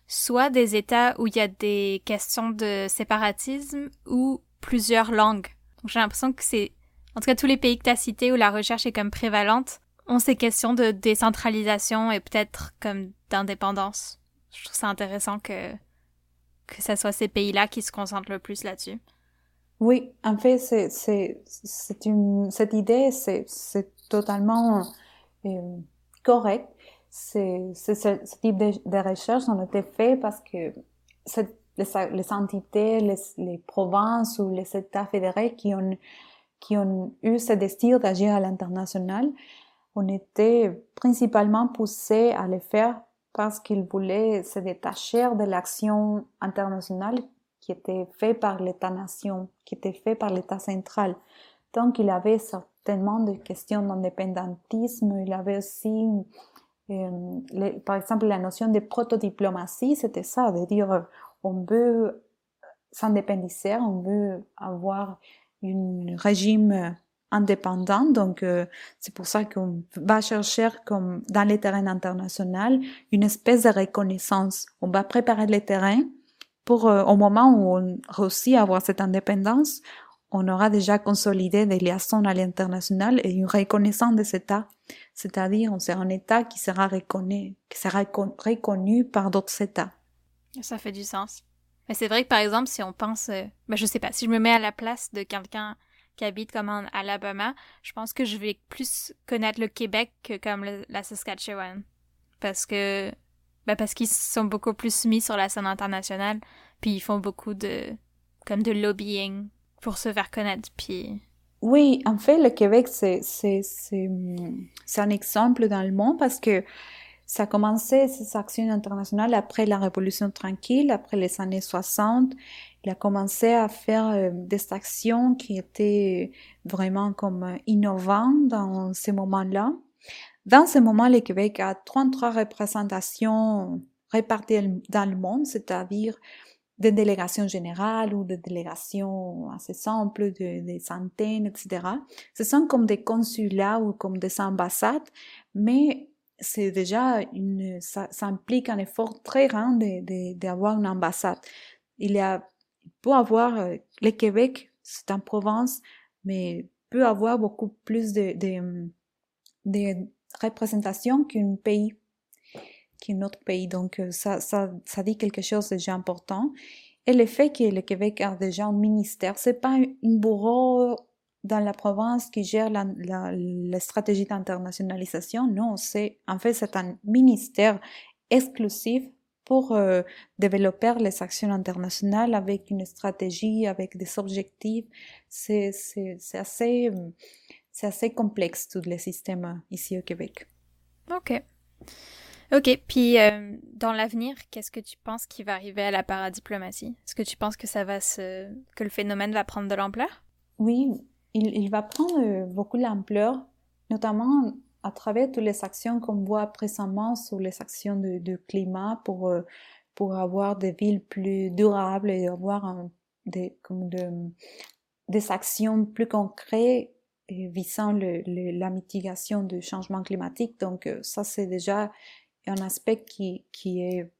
soit des États où il y a des questions de séparatisme ou plusieurs langues j'ai l'impression que c'est, en tout cas tous les pays que tu as cités où la recherche est comme prévalente, ont ces questions de décentralisation et peut-être comme d'indépendance. Je trouve ça intéressant que, que ce soit ces pays-là qui se concentrent le plus là-dessus. Oui, en fait, c'est, c'est, c'est une, cette idée, c'est, c'est totalement euh, correct. Ce, type de, recherche ont été fait parce que les, entités, les, provinces ou les États fédérés qui ont, qui ont eu ce désir d'agir à l'international ont été principalement poussés à le faire parce qu'ils voulaient se détacher de l'action internationale qui était faite par l'État-nation, qui était faite par l'État central. Donc, il avait certainement des questions d'indépendantisme, il avait aussi, par exemple, la notion de protodiplomatie, c'était ça, de dire on veut s'indépendiser, on veut avoir un régime indépendant. Donc, euh, c'est pour ça qu'on va chercher, comme dans les terrains internationaux, une espèce de reconnaissance. On va préparer les terrains pour, euh, au moment où on réussit à avoir cette indépendance, on aura déjà consolidé des liaisons à l'international et une reconnaissance de cet État. C'est-à-dire, sera un État qui sera reconnu, qui sera reconnu par d'autres États. Ça fait du sens. Mais c'est vrai que par exemple, si on pense, euh, ben, je sais pas, si je me mets à la place de quelqu'un qui habite comme en Alabama, je pense que je vais plus connaître le Québec que comme la Saskatchewan. Parce que, ben parce qu'ils sont beaucoup plus mis sur la scène internationale, puis ils font beaucoup de, comme de lobbying pour se faire connaître, puis... Oui, en fait, le Québec, c'est, un exemple dans le monde parce que ça a commencé, ces actions internationales, après la Révolution tranquille, après les années 60. Il a commencé à faire euh, des actions qui étaient vraiment comme euh, innovantes dans ces moments-là. Dans ce moment, le Québec a 33 représentations réparties dans le monde, c'est-à-dire des délégations générales ou des délégations assez simples, de, des centaines, etc. Ce sont comme des consulats ou comme des ambassades, mais c'est déjà une, ça, ça, implique un effort très grand d'avoir de, de, une ambassade. Il y a, peut avoir, euh, le Québec, c'est en province, mais peut avoir beaucoup plus de, de, de représentation qu'un pays, qu'un autre pays. Donc, euh, ça, ça, dit quelque chose de déjà important. Et le fait que le Québec a déjà un ministère, c'est pas un bureau dans la province qui gère la, la, stratégie d'internationalisation. Non, c'est en fait c'est un ministère exclusif pour euh, développer les actions internationales avec une stratégie, avec des objectifs. C'est assez, assez complexe tout le système ici au Québec. Ok. Ok, puis euh, dans l'avenir, qu'est-ce que tu penses qui va arriver à la paradiplomatie? Est-ce que tu penses que ça va se, que le phénomène va prendre de l'ampleur? Oui, il, va prendre euh, beaucoup d'ampleur, notamment à travers toutes les actions qu'on voit précédemment sur les actions de, climat pour, euh, pour avoir des villes plus durables et avoir des, comme des actions plus concrètes visant la mitigation du changement climatique. Donc ça, c'est déjà un aspect qui, qui est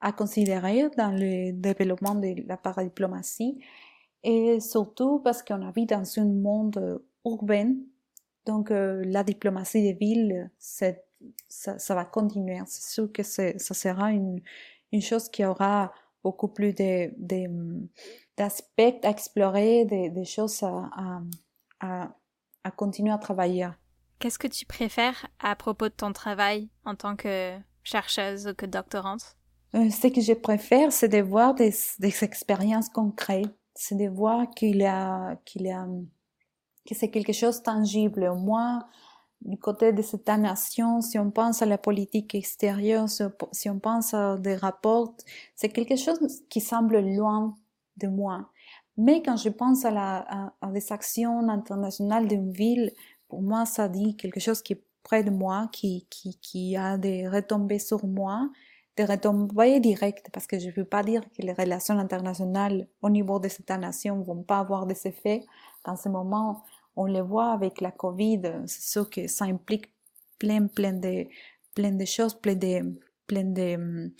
à considérer dans le développement de la paradiplomatie et surtout parce qu'on vit dans un monde urbain. Donc, la diplomatie des villes, ça, va continuer. C'est sûr que ça sera une, une chose qui aura beaucoup plus d'aspects à explorer, des, choses à, à, continuer à travailler. Qu'est-ce que tu préfères à propos de ton travail en tant que chercheuse ou que doctorante? Euh, Ce que je préfère, c'est de voir des, expériences concrètes. C'est de voir qu'il a, qu'il a, que c'est quelque chose de tangible. Au moins, du côté de cette nation, si on pense à la politique extérieure, si on pense à des rapports, c'est quelque chose qui semble loin de moi. Mais quand je pense à, des actions internationales d'une ville, pour moi, ça dit quelque chose qui est près de moi, qui, qui, qui a des retombées sur moi, des retombées directes, parce que je ne veux pas dire que les relations internationales au niveau de cette nation vont pas avoir des effets. Dans ce moment, on le voit avec la Covid, c'est sûr que ça implique plein, plein de, plein de choses, plein de, plein de,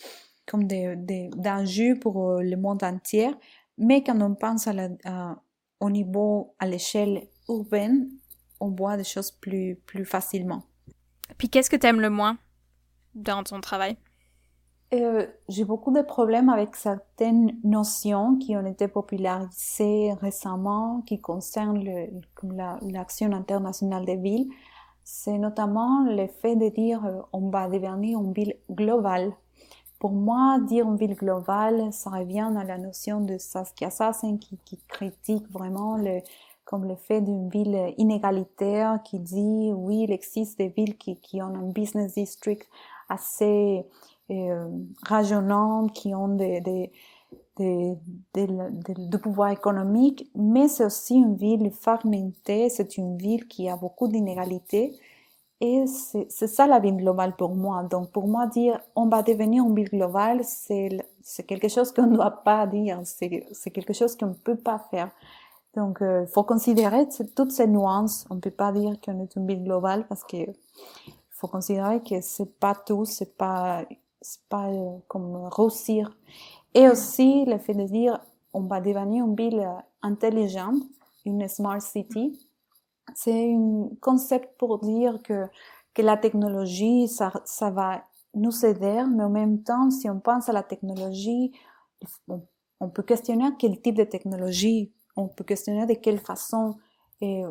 comme des d'enjeux pour euh, le monde entier. Mais quand on pense au niveau, à l'échelle urbaine, on voit des choses plus, plus facilement. Puis qu'est-ce que tu aimes le moins dans ton travail? Euh, j'ai beaucoup de problèmes avec certaines notions qui ont été popularisées récemment, qui concernent l'action internationale des villes. C'est notamment le fait de dire euh, on va devenir une ville globale. Pour moi, dire une ville globale, ça revient à la notion de Saskia Sassen qui, qui critique vraiment le, comme le fait d'une ville inégalitaire qui dit oui, il existe des villes qui, qui ont un business district assez euh, rajonnantes, qui ont des, pouvoir économique, mais c'est aussi une ville fragmentée, c'est une ville qui a beaucoup d'inégalités. Et c'est ça la ville globale pour moi. Donc pour moi, dire on va devenir une ville globale, c'est quelque chose qu'on ne doit pas dire, c'est quelque chose qu'on ne peut pas faire. Donc il euh, faut considérer toutes ces nuances. On ne peut pas dire qu'on est une ville globale parce que faut considérer que c'est pas tout, c'est pas c'est pas euh, comme réussir. Et aussi le fait de dire on va devenir une ville intelligente, une smart city. C'est un concept pour dire que, que la technologie, ça, ça va nous aider, mais en même temps, si on pense à la technologie, on peut questionner quel type de technologie, on peut questionner de quelle façon. Et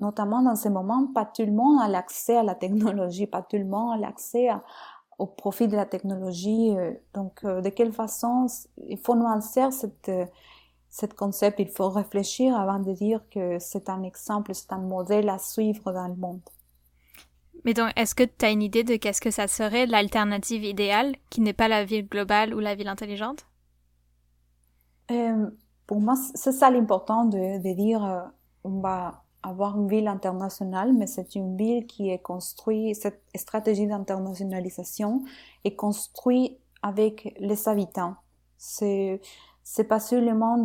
notamment dans ces moments, pas tout le monde a l'accès à la technologie, pas tout le monde a l'accès au profit de la technologie. Euh, donc, euh, de quelle façon il faut nuancer cette, euh, cette concept, il faut réfléchir avant de dire que c'est un exemple, c'est un modèle à suivre dans le monde. Mais donc, est-ce que tu as une idée de qu'est-ce que ça serait l'alternative idéale, qui n'est pas la ville globale ou la ville intelligente? Euh, Pour moi, c'est ça l'important de, de dire, on va avoir une ville internationale, mais c'est une ville qui est construite, cette stratégie d'internationalisation est construite avec les habitants. C'est, c'est pas seulement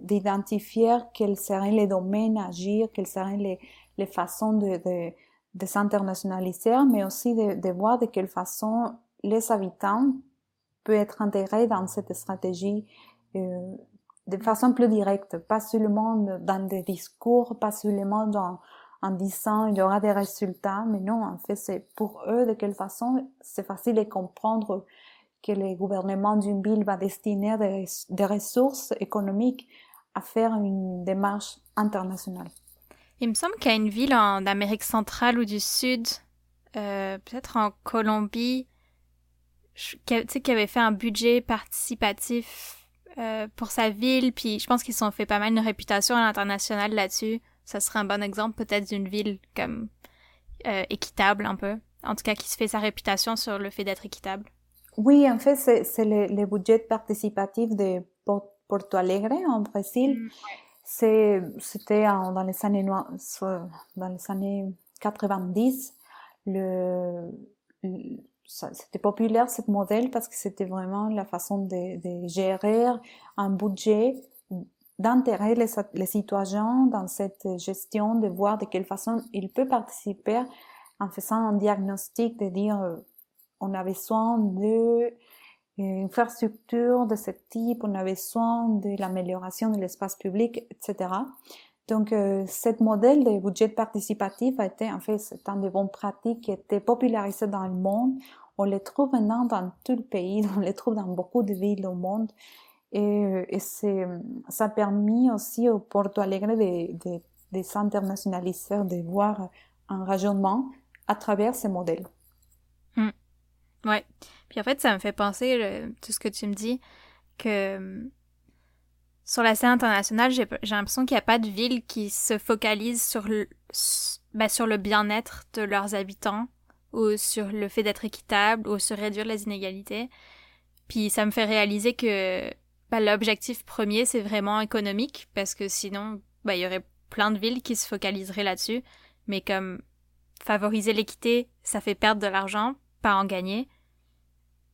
d'identifier quels seraient les domaines à agir, quelles seraient les, les façons de, de, de s'internationaliser, mais aussi de, de, voir de quelle façon les habitants peuvent être intégrés dans cette stratégie euh, de façon plus directe, pas seulement dans des discours, pas seulement en disant il y aura des résultats, mais non, en fait, c'est pour eux de quelle façon c'est facile de comprendre que le gouvernement d'une ville va destiner des, ressources économiques à faire une démarche internationale. Il me semble qu'il y a une ville en Amérique centrale ou du Sud, euh, peut-être en Colombie, qui, qui avait fait un budget participatif euh, pour sa ville, puis je pense qu'ils ont fait pas mal une réputation à l'international là-dessus. Ça serait un bon exemple peut-être d'une ville comme euh, équitable un peu. En tout cas, qui se fait sa réputation sur le fait d'être équitable. Oui, en fait, c'est le, le, budget participatif de Porto Alegre en Brésil. Mm, c'était dans les années dans les années 90. Le, c'était populaire ce modèle parce que c'était vraiment la façon de, gérer un budget, d'intégrer les, citoyens dans cette gestion, de voir de quelle façon ils peuvent participer en faisant un diagnostic, de dire euh, on a besoin de infrastructures de ce type, on a besoin de l'amélioration de l'espace public, etc. Donc, euh, ce modèle de budget participatif a été, en fait, c'est un des bonnes pratiques qui a été popularisé dans le monde. On les trouve maintenant dans tout le pays, on les trouve dans beaucoup de villes au monde. Et, et c'est, ça a permis aussi au Porto Alegre de, de, de s'internationaliser, de voir un rayonnement à travers ces modèles. Hmm. Ouais. Puis en fait, ça me fait penser, tout ce que tu me dis, que sur la scène internationale, j'ai l'impression qu'il n'y a pas de ville qui se focalise sur le, ben, sur le bien-être de leurs habitants ou sur le fait d'être équitable ou sur réduire les inégalités. Puis ça me fait réaliser que ben, l'objectif premier, c'est vraiment économique parce que sinon, ben, il y aurait plein de villes qui se focaliseraient là-dessus. Mais comme favoriser l'équité, ça fait perdre de l'argent, pas en gagner,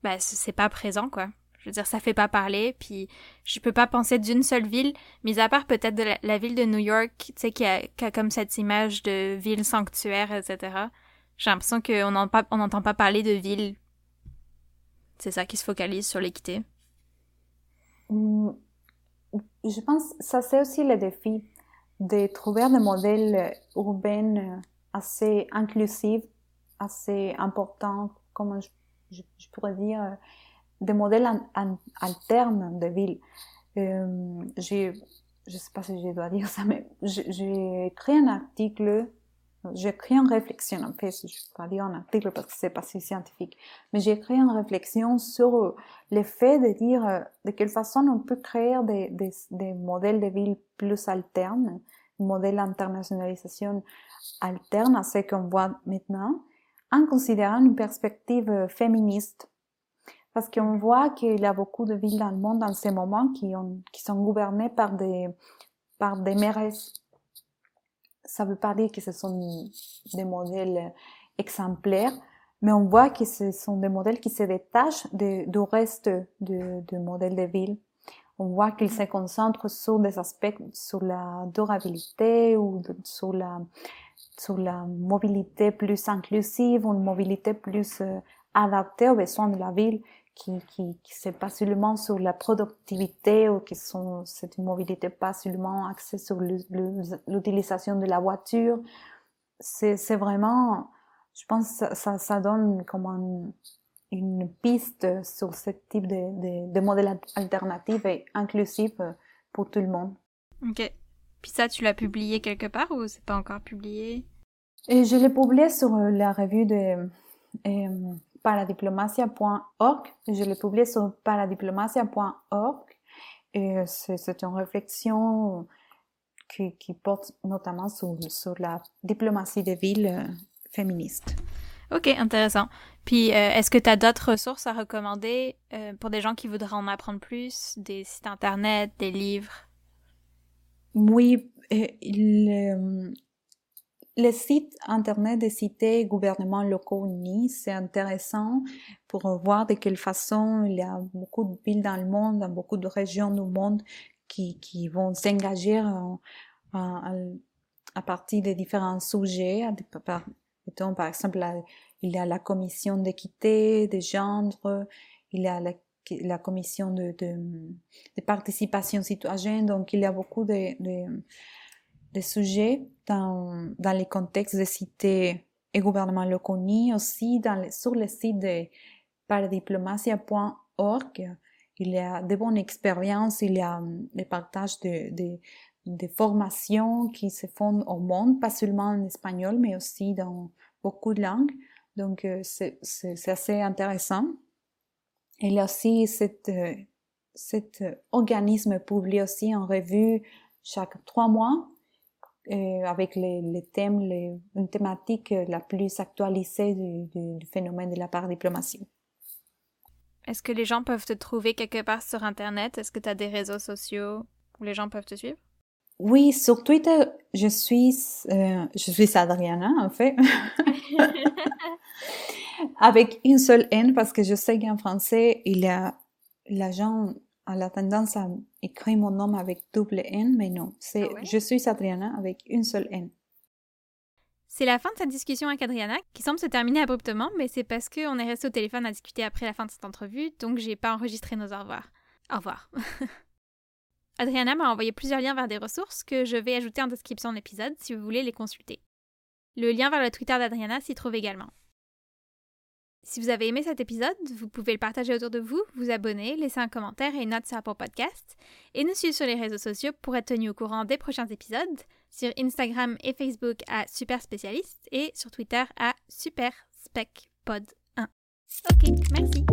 ben, c'est pas présent, quoi. Je veux dire, ça fait pas parler, puis je peux pas penser d'une seule ville, mis à part peut-être de la, ville de New York, tu sais, qui a, comme cette image de ville sanctuaire, etc. J'ai l'impression qu'on n'entend pas parler de ville. C'est ça qui se focalise sur l'équité. Mm, je pense que ça c'est aussi le défi de trouver des modèles urbains assez inclusifs, assez importants, comme je pourrais dire, des modèles alternes de villes. Euh, je sais pas si je dois dire ça, mais j'ai écrit un article, j'ai écrit une réflexion, en fait, je ne vais pas dire un article parce que c'est pas si scientifique, mais j'ai écrit une réflexion sur le fait de dire euh, de quelle façon on peut créer des, des, des modèles de villes plus alternes, un modèle d'internationalisation alterne à ce qu'on voit maintenant, en considérant une perspective féministe parce qu'on voit qu'il y a beaucoup de villes dans le monde en ce moment qui, ont, qui sont gouvernées par des, par des mairesses. Ça veut pas dire que ce sont des modèles exemplaires, mais on voit que ce sont des modèles qui se détachent du reste du de modèles de ville. On voit qu'ils se concentrent sur des aspects, sur la durabilité ou sur la, mobilité plus inclusive une mobilité plus euh, adaptée aux besoins de la ville qui, qui, qui c'est pas seulement sur la productivité ou qui sont, c'est une mobilité pas seulement axée sur l'utilisation de la voiture. C'est, vraiment, je pense, ça, ça, ça donne comme une piste sur ce type de, de, de modèle alternatif et inclusif pour tout le monde. Ok. Puis ça, tu l'as publié quelque part ou c'est pas encore publié? Et je l'ai publié sur la revue de, euh, paradiplomatia.org. Je l'ai publié sur paradiplomatia.org. Et c'est une réflexion qui, qui, porte notamment sur, sur la diplomatie des villes euh, féministes. Ok, intéressant. Puis, euh, est-ce que tu as d'autres ressources à recommander euh, pour des gens qui voudraient en apprendre plus, des sites internet, des livres? Oui, il, les sites internet des cités gouvernements locaux unis, c'est intéressant pour voir de quelle façon il y a beaucoup de villes dans le monde, dans beaucoup de régions du monde qui, qui vont s'engager à, partir de différents sujets. Par, exemple, il y a la commission d'équité, des gendres, il y a la, commission de, de, participation citoyenne, donc il y a beaucoup de des sujets dans, dans les contextes de cités et gouvernements locaux, aussi dans sur le site de paradiplomatia.org. Il y a de bonnes expériences, il y a des partages de, de, formations qui se font au monde, pas seulement en espagnol, mais aussi dans beaucoup de langues. Donc, euh, c'est assez intéressant. Y a aussi cet, euh, cet organisme publié aussi en revue chaque trois mois euh, avec les, les thèmes, les, une thématique la plus actualisée du, du, phénomène de la part diplomatie. Est-ce que les gens peuvent te trouver quelque part sur Internet? Est-ce que tu as des réseaux sociaux où les gens peuvent te suivre? Oui, sur Twitter, je suis, euh, je suis Adriana, en fait. avec une seule N, parce que je sais qu'en français, il y a, l'agent a la tendance à écrire mon nom avec double N, mais non. C'est, ah Je suis Adriana avec une seule N. C'est la fin de cette discussion avec Adriana qui semble se terminer abruptement, mais c'est parce qu'on est resté au téléphone à discuter après la fin de cette entrevue, donc j'ai pas enregistré nos au revoir. Au revoir. Adriana m'a envoyé plusieurs liens vers des ressources que je vais ajouter en description de l'épisode si vous voulez les consulter. Le lien vers le Twitter d'Adriana s'y trouve également. Si vous avez aimé cet épisode, vous pouvez le partager autour de vous, vous abonner, laisser un commentaire et une note sur Apple Podcast, et nous suivre sur les réseaux sociaux pour être tenu au courant des prochains épisodes, sur Instagram et Facebook à Super Spécialiste et sur Twitter à Super 1 Ok, merci.